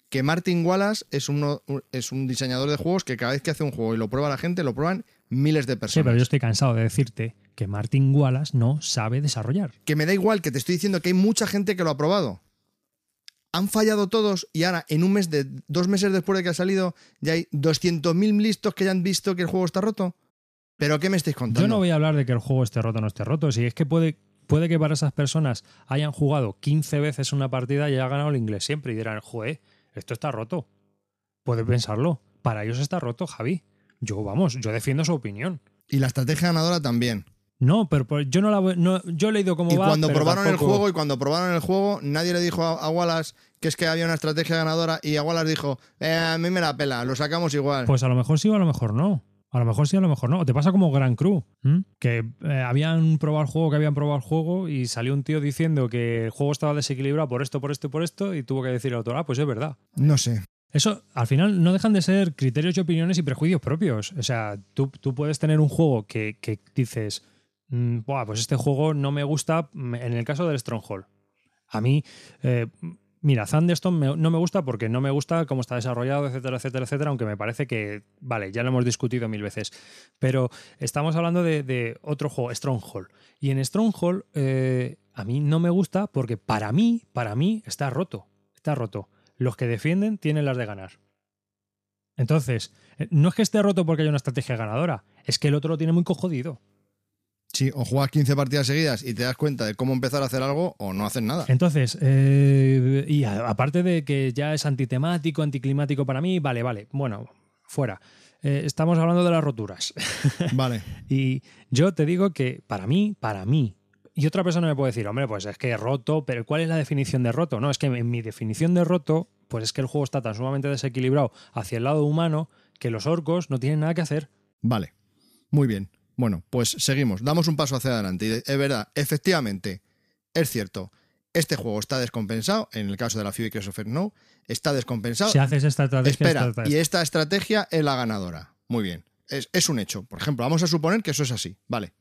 Que Martin Wallace es, uno, es un diseñador de juegos que cada vez que hace un juego y lo prueba la gente, lo prueban miles de Sí, personas. pero yo estoy cansado de decirte que Martin Wallace no sabe desarrollar. Que me da igual, que te estoy diciendo que hay mucha gente que lo ha probado. Han fallado todos y ahora, en un mes de dos meses después de que ha salido, ya hay 200.000 listos que ya han visto que el juego está roto. ¿Pero qué me estáis contando? Yo no voy a hablar de que el juego esté roto o no esté roto. Si es que puede, puede que para esas personas hayan jugado 15 veces una partida y haya ganado el inglés siempre y dirán, joder, esto está roto. Puede pensarlo. Para ellos está roto, Javi. Yo, vamos, yo defiendo su opinión. Y la estrategia ganadora también. No, pero yo no la voy- no, yo he leído cómo Y va. cuando probaron tampoco- el juego y cuando probaron el juego, nadie le dijo a, a Wallace que es que había una estrategia ganadora y a Wallace dijo, "Eh, a mí me la pela, lo sacamos igual. Pues a lo mejor sí o a lo mejor no. A lo mejor sí, a lo mejor no. O te pasa como Gran Cru, ¿m? que eh, habían probado el juego, que habían probado el juego y salió un tío diciendo que el juego estaba desequilibrado por esto, por esto y por esto y tuvo que decir el autor, ah, pues es verdad. No sé. Eso al final no dejan de ser criterios y opiniones y prejuicios propios. O sea, tú, tú puedes tener un juego que, que dices, mm, "Buah, pues este juego no me gusta, mm, en el caso del Stronghold. A mí, eh, mira, Thunderstone me- no me gusta porque no me gusta cómo está desarrollado, etcétera, etcétera, etcétera, aunque me parece que, vale, ya lo hemos discutido mil veces. Pero estamos hablando de, otro juego, Stronghold. Y en Stronghold eh, a mí no me gusta porque para mí, para mí está roto. Está roto. Los que defienden tienen las de ganar. Entonces, eh, no es que esté roto porque haya una estrategia ganadora, es que el otro lo tiene muy cojodido. Sí, o juegas 15 partidas seguidas y te das cuenta de cómo empezar a hacer algo o no haces nada. Entonces, eh, y a- aparte de que ya es antitemático, anticlimático para mí, vale, vale, bueno, fuera. Eh, estamos hablando de las roturas. Vale. Y yo te digo que para mí, para mí, y otra persona me puede decir, hombre, pues es que roto, pero ¿cuál es la definición de roto? No, es que en mi definición de roto, pues es que el juego está tan sumamente desequilibrado hacia el lado humano que los orcos no tienen nada que hacer. Vale. Muy bien. Bueno, pues seguimos. Damos un paso hacia adelante. Es verdad, efectivamente, es cierto. Este juego está descompensado. En el caso de la FIBA y Christopher No, está descompensado. Si haces esta estrategia, Espera, esta- y esta estrategia es la ganadora. Muy bien. Es, es un hecho. Por ejemplo, vamos a suponer que eso es así. Vale.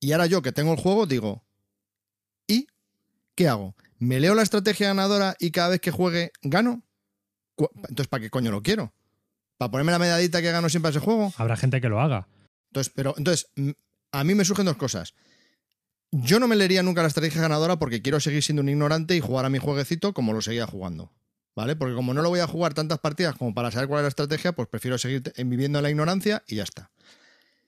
Y ahora yo que tengo el juego digo, ¿y qué hago? ¿Me leo la estrategia ganadora y cada vez que juegue gano? Entonces, ¿para qué coño lo quiero? ¿Para ponerme la medallita que gano siempre a ese juego? Habrá gente que lo haga. Entonces, pero, entonces, a mí me surgen dos cosas. Yo no me leería nunca la estrategia ganadora porque quiero seguir siendo un ignorante y jugar a mi jueguecito como lo seguía jugando. ¿Vale? Porque como no lo voy a jugar tantas partidas como para saber cuál es la estrategia, pues prefiero seguir te- viviendo en la ignorancia y ya está.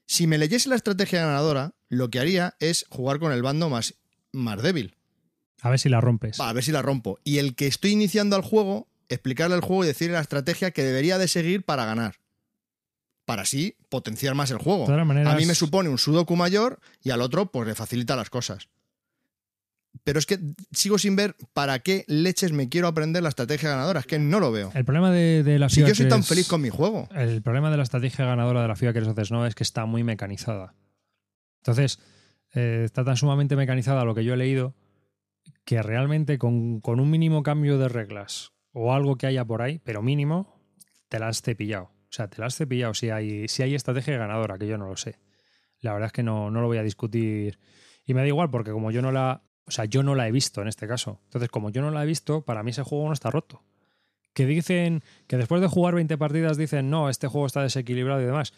Si me leyese la estrategia ganadora, lo que haría es jugar con el bando más, más débil. A ver si la rompes. Va, a ver si la rompo. Y el que estoy iniciando al juego, explicarle el juego y decirle la estrategia que debería de seguir para ganar. Para así potenciar más el juego. De todas maneras- A mí me supone un sudoku mayor y al otro pues le facilita las cosas. pero es que sigo sin ver para qué leches me quiero aprender la estrategia ganadora. Es que no lo veo. El problema de, de la Si FIBA yo soy tan es- feliz con mi juego. El problema de la estrategia ganadora de la FIBA que haces no es que está muy mecanizada. Entonces, eh, está tan sumamente mecanizada lo que yo he leído que realmente con, con un mínimo cambio de reglas o algo que haya por ahí, pero mínimo, te la has cepillado. O sea, te la has cepillado si hay, si hay estrategia ganadora, que yo no lo sé. La verdad es que no, no lo voy a discutir. Y me da igual, porque como yo no la. O sea, yo no la he visto en este caso. Entonces, como yo no la he visto, para mí ese juego no está roto. Que dicen que después de jugar 20 partidas dicen, no, este juego está desequilibrado y demás.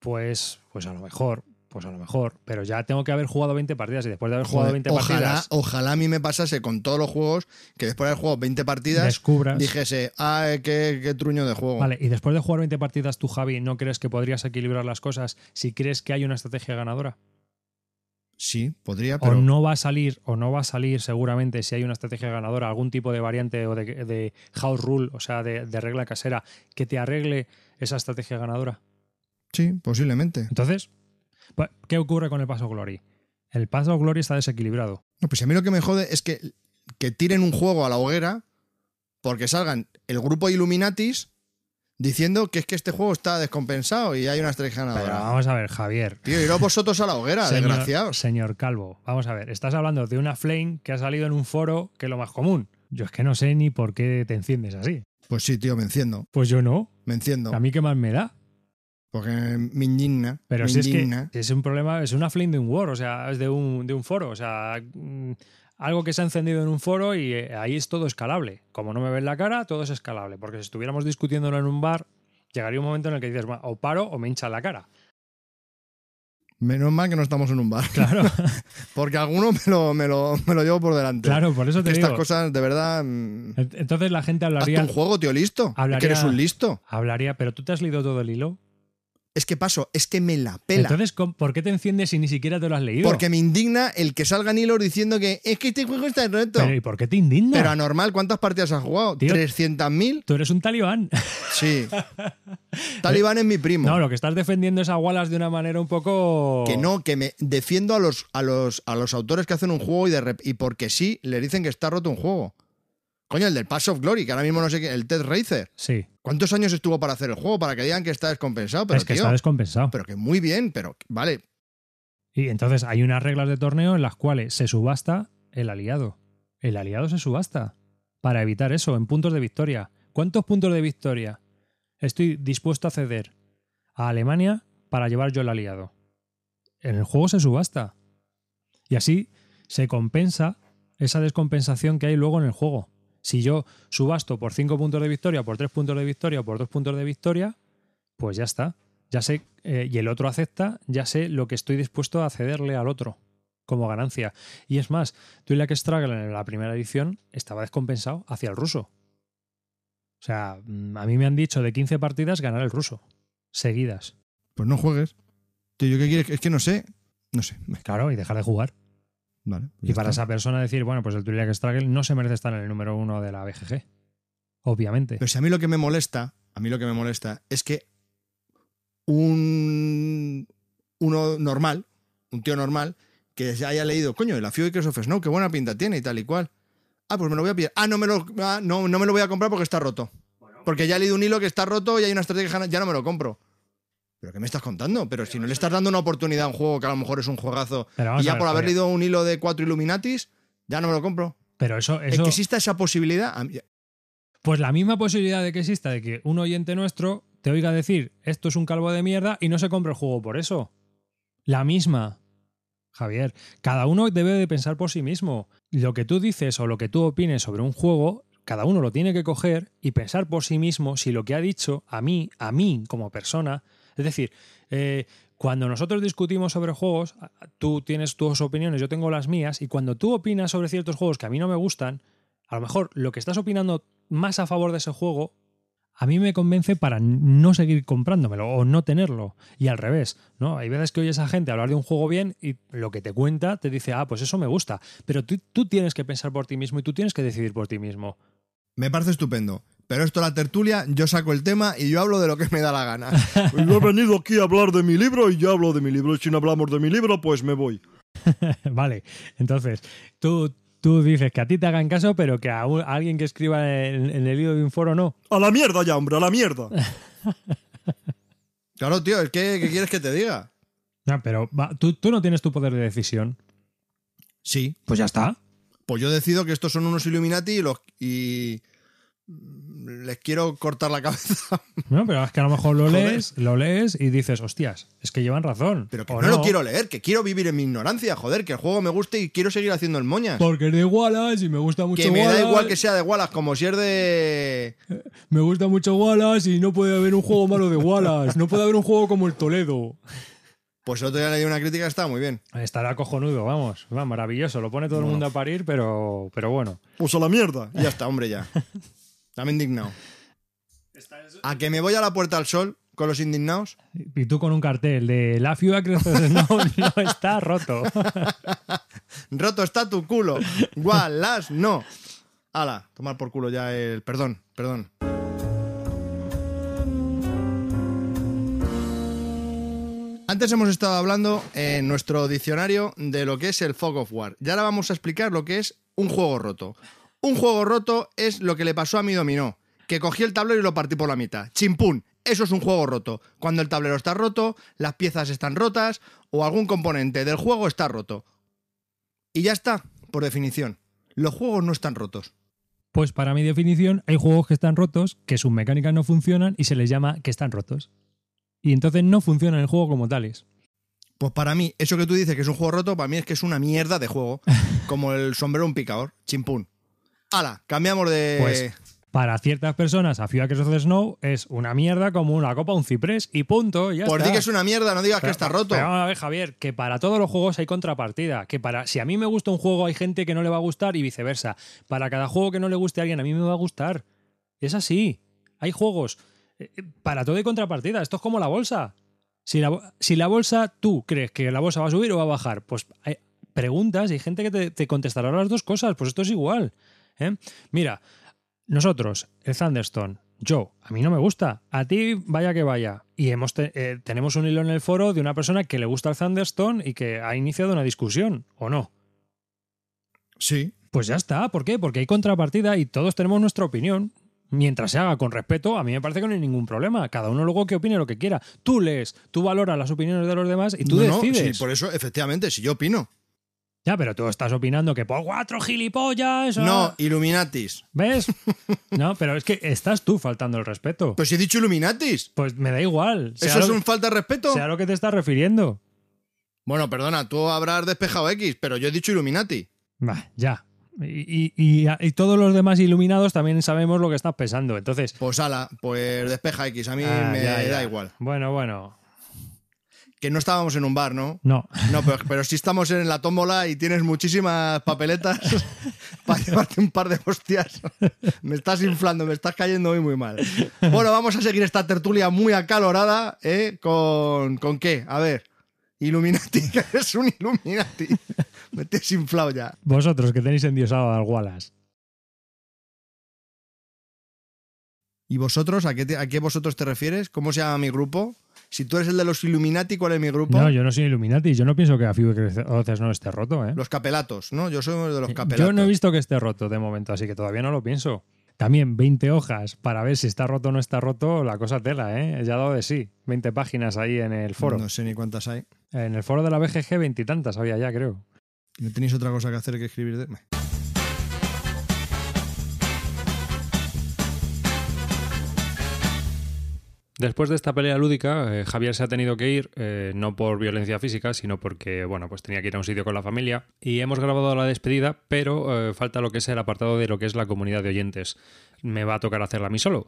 Pues, pues a lo mejor, pues a lo mejor. Pero ya tengo que haber jugado 20 partidas y después de haber jugado Joder, 20 ojalá, partidas. ojalá a mí me pasase con todos los juegos que después de haber jugado 20 partidas Descubras. dijese, ay, qué, qué truño de juego. Vale, y después de jugar 20 partidas, tú, Javi, ¿no crees que podrías equilibrar las cosas si crees que hay una estrategia ganadora? Sí, podría, O no va a salir, o no va a salir seguramente si hay una estrategia ganadora, algún tipo de variante o de, de house rule, o sea, de, de regla casera, que te arregle esa estrategia ganadora. sí, posiblemente. Entonces, ¿qué ocurre con el Paso Glory? El Paso Glory está desequilibrado. No, pues a mí lo que me jode es que, que tiren un juego a la hoguera porque salgan el grupo de Illuminatis diciendo que es que este juego está descompensado y hay una Pero ganadora. vamos a ver, Javier. Tío, iros vosotros a la hoguera, Señor, desgraciados. señor Calvo, vamos a ver, estás hablando de una flame que ha salido en un foro que es lo más común. Yo es que no sé ni por qué te enciendes así. Pues sí, tío, me enciendo. Pues yo no. Me enciendo. A mí qué más me da. Porque me indigna. Pero me si es que es un problema, es una flame de un war, o sea, es de un, de un foro, o sea, mm, algo que se ha encendido en un foro y eh, ahí es todo escalable. Como no me ven la cara, todo es escalable, porque si estuviéramos discutiéndolo en un bar, llegaría un momento en el que dices, "Bueno, o paro o me hincha la cara. Menos mal que no estamos en un bar. Claro, Porque alguno me lo, me lo, me lo llevo por delante. claro, por eso te Que estas digo. cosas, de verdad. mm, Ent- Entonces la gente Hazte hablaría, un juego, tío, listo. Es Hablaría- que eres un listo. hablaría, pero tú te has leído todo el hilo. Es que paso, es que me la pela. Entonces, ¿cómo- ¿por qué te enciendes si ni siquiera te lo has leído? Porque me indigna el que salgan hilos diciendo que es que este juego está roto. Pero, ¿y por qué te indigna? Pero anormal, ¿cuántas partidas has jugado? Tío. ¿300.000? Tú eres un talibán. Sí. Talibán es mi primo. No, lo que estás defendiendo es a Wallace de una manera un poco. Que no, que me defiendo a los, a los, a los autores que hacen un juego y, de rep- y porque sí, le dicen que está roto un juego. Coño, el del Pass of Glory, que ahora mismo no sé qué, el Ted Racer. Sí, ¿Cuántos años estuvo para hacer el juego? Para que digan que está descompensado. Pero, es que tío, está descompensado. pero que muy bien, pero vale. Y entonces hay unas reglas de torneo en las cuales se subasta el aliado. El aliado se subasta para evitar eso en puntos de victoria. ¿Cuántos puntos de victoria estoy dispuesto a ceder a Alemania para llevar yo el aliado? En el juego se subasta. Y así se compensa esa descompensación que hay luego en el juego. Si yo subasto por 5 puntos de victoria, por 3 puntos de victoria, por 2 puntos de victoria, pues ya está. Ya sé, eh, y el otro acepta, ya sé lo que estoy dispuesto a cederle al otro como ganancia. Y es más, Twi'lek Struggle en la primera edición estaba descompensado hacia el ruso. O sea, mm, a mí me han dicho de 15 partidas ganar el ruso, seguidas. Pues no juegues. Tío, ¿yo qué quieres? Es que no sé. No sé. Claro, y dejar de jugar. Vale. pues Y para está. esa persona decir, bueno, pues el Twi'lek Struggle no se merece estar en el número uno de la BGG. Obviamente. Pero si a mí lo que me molesta, a mí lo que me molesta es que un uno normal, un tío normal, que se haya leído, coño, el de Curse of Snow, qué buena pinta tiene y tal y cual. Ah, pues me lo voy a pillar. Ah, no me lo, ah, no, no me lo voy a comprar porque está roto. Porque ya he leído un hilo que está roto y hay una estrategia, que ya no me lo compro. ¿Pero qué me estás contando? Pero si no le estás dando una oportunidad a un juego que a lo mejor es un juegazo y a ya ver, por haber leído un hilo de cuatro Illuminatis, ya no me lo compro. Pero eso, El eso que exista esa posibilidad, pues la misma posibilidad de que exista de que un oyente nuestro te oiga decir esto es un calvo de mierda y no se compre el juego por eso. La misma. Javier, cada uno debe de pensar por sí mismo. Lo que tú dices o lo que tú opines sobre un juego, cada uno lo tiene que coger y pensar por sí mismo si lo que ha dicho a mí, a mí como persona, es decir, eh, cuando nosotros discutimos sobre juegos, tú tienes tus opiniones, yo tengo las mías, y cuando tú opinas sobre ciertos juegos que a mí no me gustan, a lo mejor lo que estás opinando más a favor de ese juego, a mí me convence para no seguir comprándomelo o no tenerlo. Y al revés, ¿no? Hay veces que oyes a gente hablar de un juego bien y lo que te cuenta te dice, ah, pues eso me gusta. Pero tú tienes que pensar por ti mismo y tú tienes que decidir por ti mismo. Me parece estupendo. Pero esto la tertulia, yo saco el tema y yo hablo de lo que me da la gana. yo he venido aquí a hablar de mi libro y yo hablo de mi libro. Y si no hablamos de mi libro, pues me voy. vale, entonces, tú, tú dices que a ti te hagan caso, pero que a, un- a alguien que escriba en, en el hilo de un foro no. A la mierda ya, hombre, a la mierda. claro, tío, es que, ¿qué quieres que te diga? No, pero va, tú, tú no tienes tu poder de decisión. Sí. Pues ya está. Pues yo decido que estos son unos Illuminati y los y les quiero cortar la cabeza. No, pero es que a lo mejor lo Joder. lees, lo lees y dices, hostias, es que llevan razón. Pero que no, lo quiero leer, que quiero vivir en mi ignorancia, joder, que el juego me guste y quiero seguir haciendo el moñas. Porque es de Wallace y me gusta mucho que me da Wallace. igual que sea de Wallace, como si es de. Me gusta mucho Wallace y no puede haber un juego malo de Wallace. No puede haber un juego como el Toledo. Pues el otro día le di una crítica, está muy bien. Estará cojonudo, vamos. Va, maravilloso. Lo pone todo el mundo a parir, pero, pero bueno. Pues a la mierda. Y ya está, hombre, ya. Dame indignado. A que me voy a la puerta al sol con los indignados. Y tú con un cartel de La ciudad creces no, no está roto. Roto está tu culo. Wallace, no. Ala, tomar por culo ya el. Perdón, perdón. Antes hemos estado hablando en nuestro diccionario de lo que es el Fog of War. Y ahora vamos a explicar lo que es un juego roto. Un juego roto es lo que le pasó a mi dominó, que cogí el tablero y lo partí por la mitad. Chimpún, eso es un juego roto. Cuando el tablero está roto, las piezas están rotas o algún componente del juego está roto. Y ya está, por definición. Los juegos no están rotos. Pues para mi definición, hay juegos que están rotos, que sus mecánicas no funcionan y se les llama que están rotos. Y entonces no funciona el juego como tales. Pues para mí, eso que tú dices que es un juego roto, para mí es que es una mierda de juego. Como el sombrero un picador. Chimpún. Hala, cambiamos de. Pues para ciertas personas, a Ciudad que of Snow es una mierda como una copa, un ciprés y punto. Ya Por ti que es una mierda, no digas que está roto. Pero vamos a ver, Javier, que para todos los juegos hay contrapartida. Que para si a mí me gusta un juego, hay gente que no le va a gustar y viceversa. Para cada juego que no le guste a alguien, a mí me va a gustar. Es así. Hay juegos. eh, eh, Para todo hay contrapartida. Esto es como la bolsa. Si la, bo- si la bolsa, tú crees que la bolsa va a subir o va a bajar, pues hay preguntas y hay gente que te, te contestará las dos cosas. Pues esto es igual. ¿Eh? Mira, nosotros, el Thunderstone, yo, a mí no me gusta. A ti, vaya que vaya. Y hemos te- eh, tenemos un hilo en el foro de una persona que le gusta el Thunderstone y que ha iniciado una discusión, ¿o no? Sí. Pues ya está. ¿Por qué? Porque hay contrapartida y todos tenemos nuestra opinión. Mientras se haga con respeto, a mí me parece que no hay ningún problema. Cada uno luego que opine lo que quiera. Tú lees, tú valoras las opiniones de los demás y tú No, no, decides. sí, por eso, efectivamente, si yo opino. Ya, pero tú estás opinando que por cuatro gilipollas. ah, No, Illuminatis. ¿Ves? No, pero es que estás tú faltando el respeto. Pues si he dicho Illuminatis. Pues me da igual. sea ¿Eso es lo- un falta de respeto? Sea lo que te estás refiriendo. Bueno, perdona, tú habrás despejado X, pero yo he dicho Illuminati. Va, ya. Y, y- y- y todos los demás iluminados también sabemos lo que estás pensando. Entonces. Pues ala, pues despeja X, a mí ah, me ya, ya. da igual. Bueno, bueno. Que no estábamos en un bar, ¿no? No. No, pero, pero sí estamos en la tómbola y tienes muchísimas papeletas para llevarte un par de hostias. Me estás inflando, me estás cayendo hoy muy mal. Bueno, vamos a seguir esta tertulia muy acalorada, ¿eh? ¿Con, ¿con qué? A ver. Illuminati, que eres un Illuminati. Me te has inflado ya. Vosotros que tenéis endiosado al Wallace. ¿Y vosotros? ¿A qué, te- ¿A qué vosotros te refieres? ¿Cómo se llama mi grupo? Si tú eres el de los Illuminati, ¿cuál es mi grupo? No, yo no soy Illuminati. Yo no pienso que Afiu no esté roto, ¿eh? Los capelatos, ¿no? Yo soy de los capelatos. Yo no he visto que esté roto de momento, así que todavía no lo pienso. También 20 hojas para ver si está roto o no está roto, la cosa tela, ¿eh? Ya ha dado de sí. 20 páginas ahí en el foro. No sé ni cuántas hay. En el foro de la BGG, veintitantas había ya, creo. ¿No tenéis otra cosa que hacer que escribir de...? Después de esta pelea lúdica, eh, Javier se ha tenido que ir, eh, no por violencia física, sino porque, bueno, pues tenía que ir a un sitio con la familia. Y hemos grabado la despedida, pero eh, falta lo que es el apartado de lo que es la comunidad de oyentes. Me va a tocar hacerla a mí solo.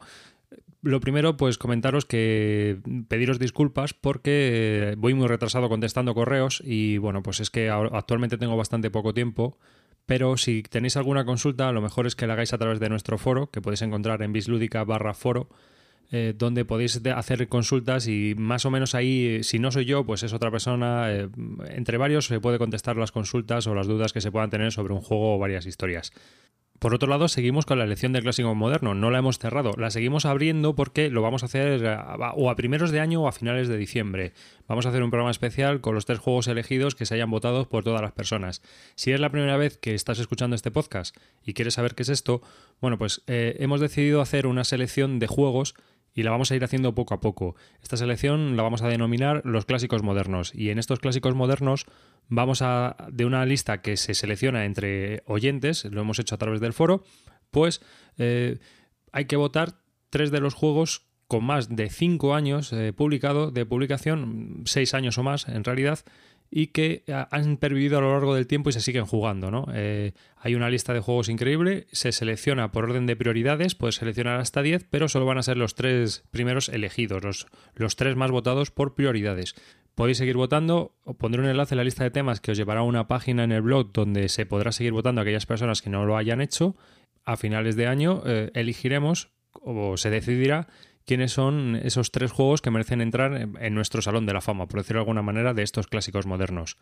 Lo primero, pues comentaros que pediros disculpas porque voy muy retrasado contestando correos y, bueno, pues es que actualmente tengo bastante poco tiempo. Pero si tenéis alguna consulta, lo mejor es que la hagáis a través de nuestro foro, que podéis encontrar en bislúdica barra foro eh, donde podéis hacer consultas y más o menos ahí, si no soy yo, pues es otra persona. eh, entre varios se puede contestar las consultas o las dudas que se puedan tener sobre un juego o varias historias. Por otro lado, seguimos con la elección del clásico moderno, no la hemos cerrado, la seguimos abriendo porque lo vamos a hacer o a primeros de año o a finales de diciembre. Vamos a hacer un programa especial con los tres juegos elegidos que se hayan votado por todas las personas. Si es la primera vez que estás escuchando este podcast y quieres saber qué es esto, bueno, pues eh, hemos decidido hacer una selección de juegos y la vamos a ir haciendo poco a poco. Esta selección la vamos a denominar los clásicos modernos y en estos clásicos modernos vamos a de una lista que se selecciona entre oyentes, lo hemos hecho a través del foro, pues eh, hay que votar tres de los juegos con más de cinco años eh, publicado de publicación, seis años o más en realidad, y que ah, han pervivido a lo largo del tiempo y se siguen jugando. ¿no? Eh, hay una lista de juegos increíble, se selecciona por orden de prioridades, puedes seleccionar hasta 10, pero solo van a ser los tres primeros elegidos, los, los tres más votados por prioridades. Podéis seguir votando, os pondré un enlace en la lista de temas que os llevará a una página en el blog donde se podrá seguir votando a aquellas personas que no lo hayan hecho. A finales de año eh, elegiremos o se decidirá quiénes son esos tres juegos que merecen entrar en nuestro salón de la fama, por decirlo de alguna manera, de estos clásicos modernos.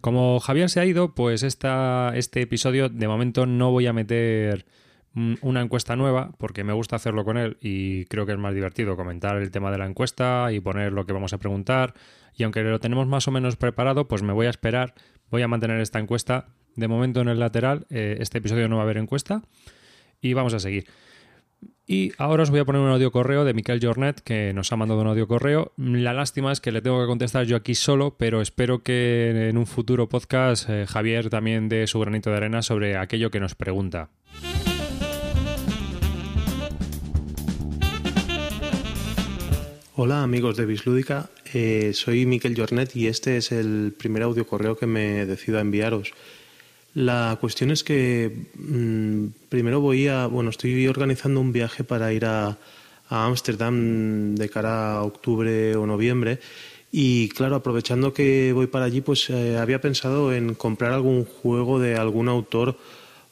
Como Javier se ha ido, pues esta, este episodio de momento no voy a meter mm, una encuesta nueva porque me gusta hacerlo con él y creo que es más divertido comentar el tema de la encuesta y poner lo que vamos a preguntar y aunque lo tenemos más o menos preparado pues me voy a esperar, voy a mantener esta encuesta de momento en el lateral, eh, este episodio no va a haber encuesta y vamos a seguir. Y ahora os voy a poner un audio correo de Miquel Jornet que nos ha mandado un audio correo. La lástima es que le tengo que contestar yo aquí solo, pero espero que en un futuro podcast eh, Javier también dé su granito de arena sobre aquello que nos pregunta. Hola amigos de Bislúdica, Eh, soy Miquel Jornet y este es el primer audio correo que me decido a enviaros. La cuestión es que mm, primero voy a, bueno, estoy organizando un viaje para ir a Ámsterdam de cara a octubre o noviembre y claro, aprovechando que voy para allí, pues eh, había pensado en comprar algún juego de algún autor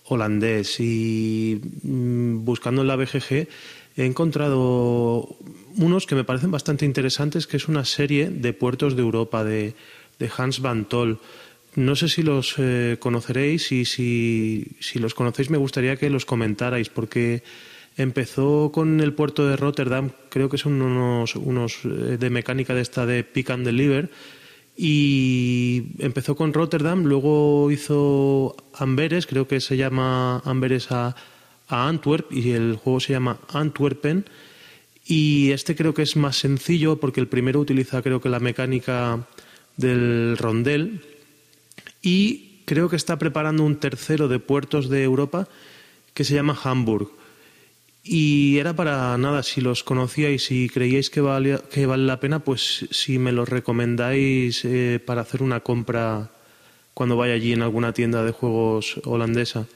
holandés y mm, buscando en la BGG he encontrado unos que me parecen bastante interesantes, que es una serie de puertos de Europa de, de Hans Van Tol. No sé si los eh, conoceréis y si, los conocéis me gustaría que los comentarais porque empezó con el puerto de Rotterdam, creo que son unos, unos eh, de mecánica de esta de Pick and Deliver y empezó con Rotterdam, luego hizo Amberes, creo que se llama Amberes a, a Antwerp y el juego se llama Antwerpen y este creo que es más sencillo porque el primero utiliza creo que la mecánica del rondel y creo que está preparando un tercero de puertos de Europa que se llama Hamburg. Y era para nada, si los conocíais y creíais que, valía, que vale la pena, pues si me los recomendáis eh, para hacer una compra cuando vaya allí en alguna tienda de juegos holandesa.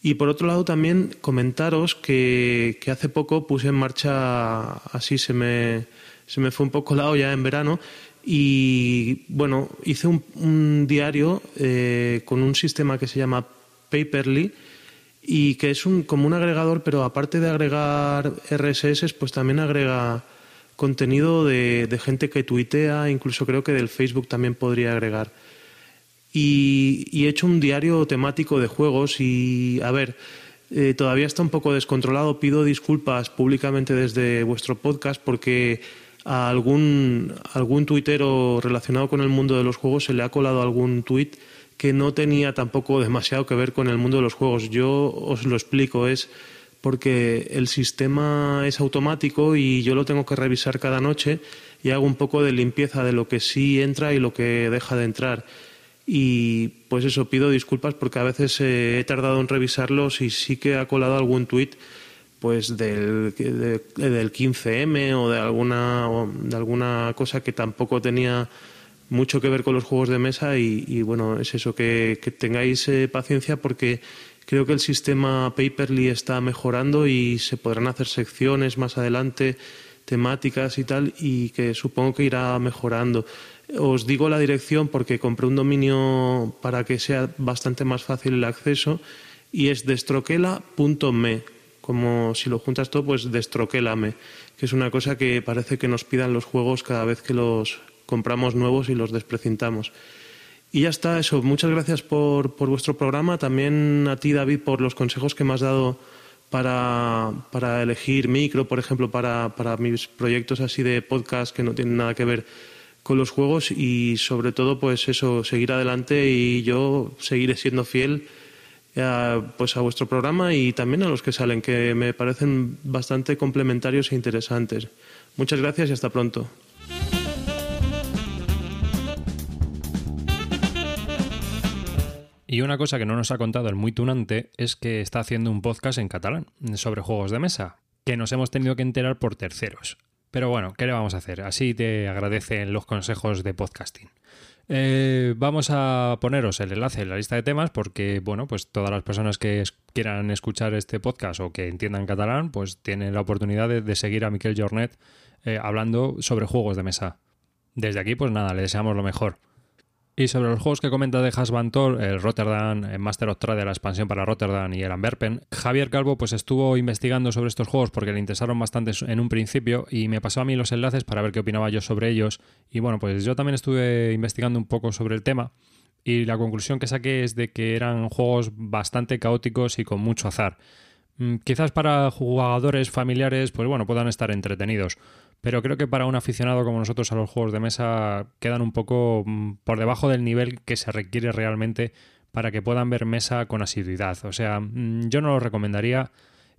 Y por otro lado también comentaros que, que hace poco puse en marcha, así se me, se me fue un poco la olla en verano, y bueno, hice un, un diario eh, con un sistema que se llama Paperly y que es un, como un agregador, pero aparte de agregar RSS, pues también agrega contenido de, gente que tuitea, incluso creo que del Facebook también podría agregar. Y, y he hecho un diario temático de juegos y, a ver, eh, todavía está un poco descontrolado. Pido disculpas públicamente desde vuestro podcast porque a algún, algún tuitero relacionado con el mundo de los juegos se le ha colado algún tuit que no tenía tampoco demasiado que ver con el mundo de los juegos. Yo os lo explico, es porque el sistema es automático y yo lo tengo que revisar cada noche y hago un poco de limpieza de lo que sí entra y lo que deja de entrar. Y pues eso, pido disculpas porque a veces eh, he tardado en revisarlos y sí que ha colado algún tuit pues del, de- del 15M o de alguna, o de alguna cosa que tampoco tenía mucho que ver con los juegos de mesa y, bueno, es eso, que, que tengáis eh, paciencia porque creo que el sistema Paperly está mejorando y se podrán hacer secciones más adelante, temáticas y tal, y que supongo que irá mejorando. Os digo la dirección porque compré un dominio para que sea bastante más fácil el acceso y es destroquela.me, como si lo juntas todo, pues destroquelame, que es una cosa que parece que nos pidan los juegos cada vez que los compramos nuevos y los desprecintamos. Y ya está, eso. Muchas gracias por, por vuestro programa. También a ti, David, por los consejos que me has dado para, para elegir micro, por ejemplo, para, para mis proyectos así de podcast que no tienen nada que ver con los juegos y sobre todo pues eso, seguir adelante y yo seguiré siendo fiel a, pues a vuestro programa y también a los que salen, que me parecen bastante complementarios e interesantes. Muchas gracias y hasta pronto. Y una cosa que no nos ha contado el muy tunante es que está haciendo un podcast en catalán sobre juegos de mesa, que nos hemos tenido que enterar por terceros. Pero bueno, ¿qué le vamos a hacer? Así te agradecen los consejos de podcasting. Eh, vamos a poneros el enlace en la lista de temas porque, bueno, pues todas las personas que quieran escuchar este podcast o que entiendan catalán, pues tienen la oportunidad de, seguir a Miquel Jornet eh, hablando sobre juegos de mesa. Desde aquí, pues nada, le deseamos lo mejor. Y sobre los juegos que comenta de Hasbantor, el Rotterdam, el Master of Trade, la expansión para Rotterdam y el Amberpen, Javier Calvo pues estuvo investigando sobre estos juegos porque le interesaron bastante en un principio y me pasó a mí los enlaces para ver qué opinaba yo sobre ellos. Y bueno, pues yo también estuve investigando un poco sobre el tema y la conclusión que saqué es de que eran juegos bastante caóticos y con mucho azar. Mm, quizás para jugadores familiares, pues bueno, puedan estar entretenidos pero creo que para un aficionado como nosotros a los juegos de mesa quedan un poco mm, por debajo del nivel que se requiere realmente para que puedan ver mesa con asiduidad. O sea, mm, yo no lo recomendaría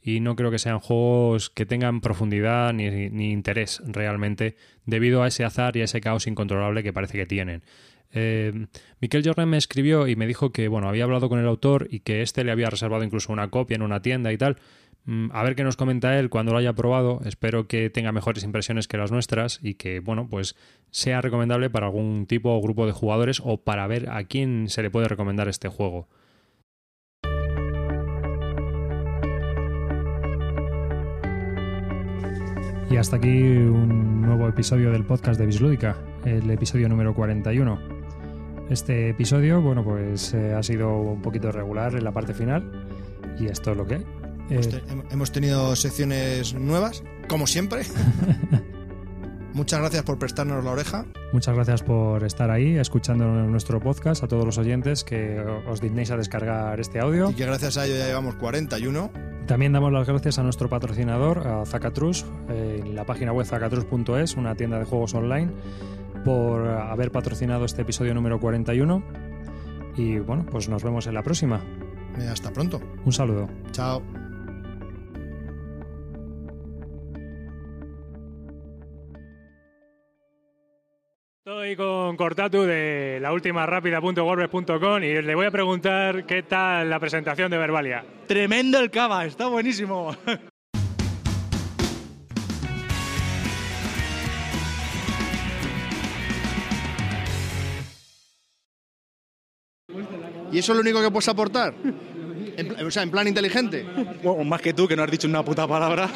y no creo que sean juegos que tengan profundidad ni, interés realmente debido a ese azar y a ese caos incontrolable que parece que tienen. Eh, Miquel Jordan me escribió y me dijo que bueno había hablado con el autor y que este le había reservado incluso una copia en una tienda y tal a ver qué nos comenta él cuando lo haya probado. Espero que tenga mejores impresiones que las nuestras y que, bueno, pues sea recomendable para algún tipo o grupo de jugadores o para ver a quién se le puede recomendar este juego. Y hasta aquí un nuevo episodio del podcast de Bislúdica, el episodio número 41. Este episodio, bueno, pues eh, ha sido un poquito regular en la parte final y esto es lo que hay. Eh, hemos tenido secciones nuevas, como siempre. Muchas gracias por prestarnos la oreja. Muchas gracias por estar ahí escuchando nuestro podcast, a todos los oyentes que os dignéis a descargar este audio. Y que gracias a ello ya llevamos 41. También damos las gracias a nuestro patrocinador, a Zacatrus, en la página web zacatrus.es, una tienda de juegos online, por haber patrocinado este episodio número 41. Y bueno, pues nos vemos en la próxima. Hasta pronto. Un saludo. Chao. Estoy con Cortatu de la última rápida.wordpress.com y le voy a preguntar qué tal la presentación de Verbalia. Tremendo el cava, está buenísimo. ¿Y eso es lo único que puedes aportar? o sea, en plan inteligente. Bueno, más que tú, que no has dicho una puta palabra.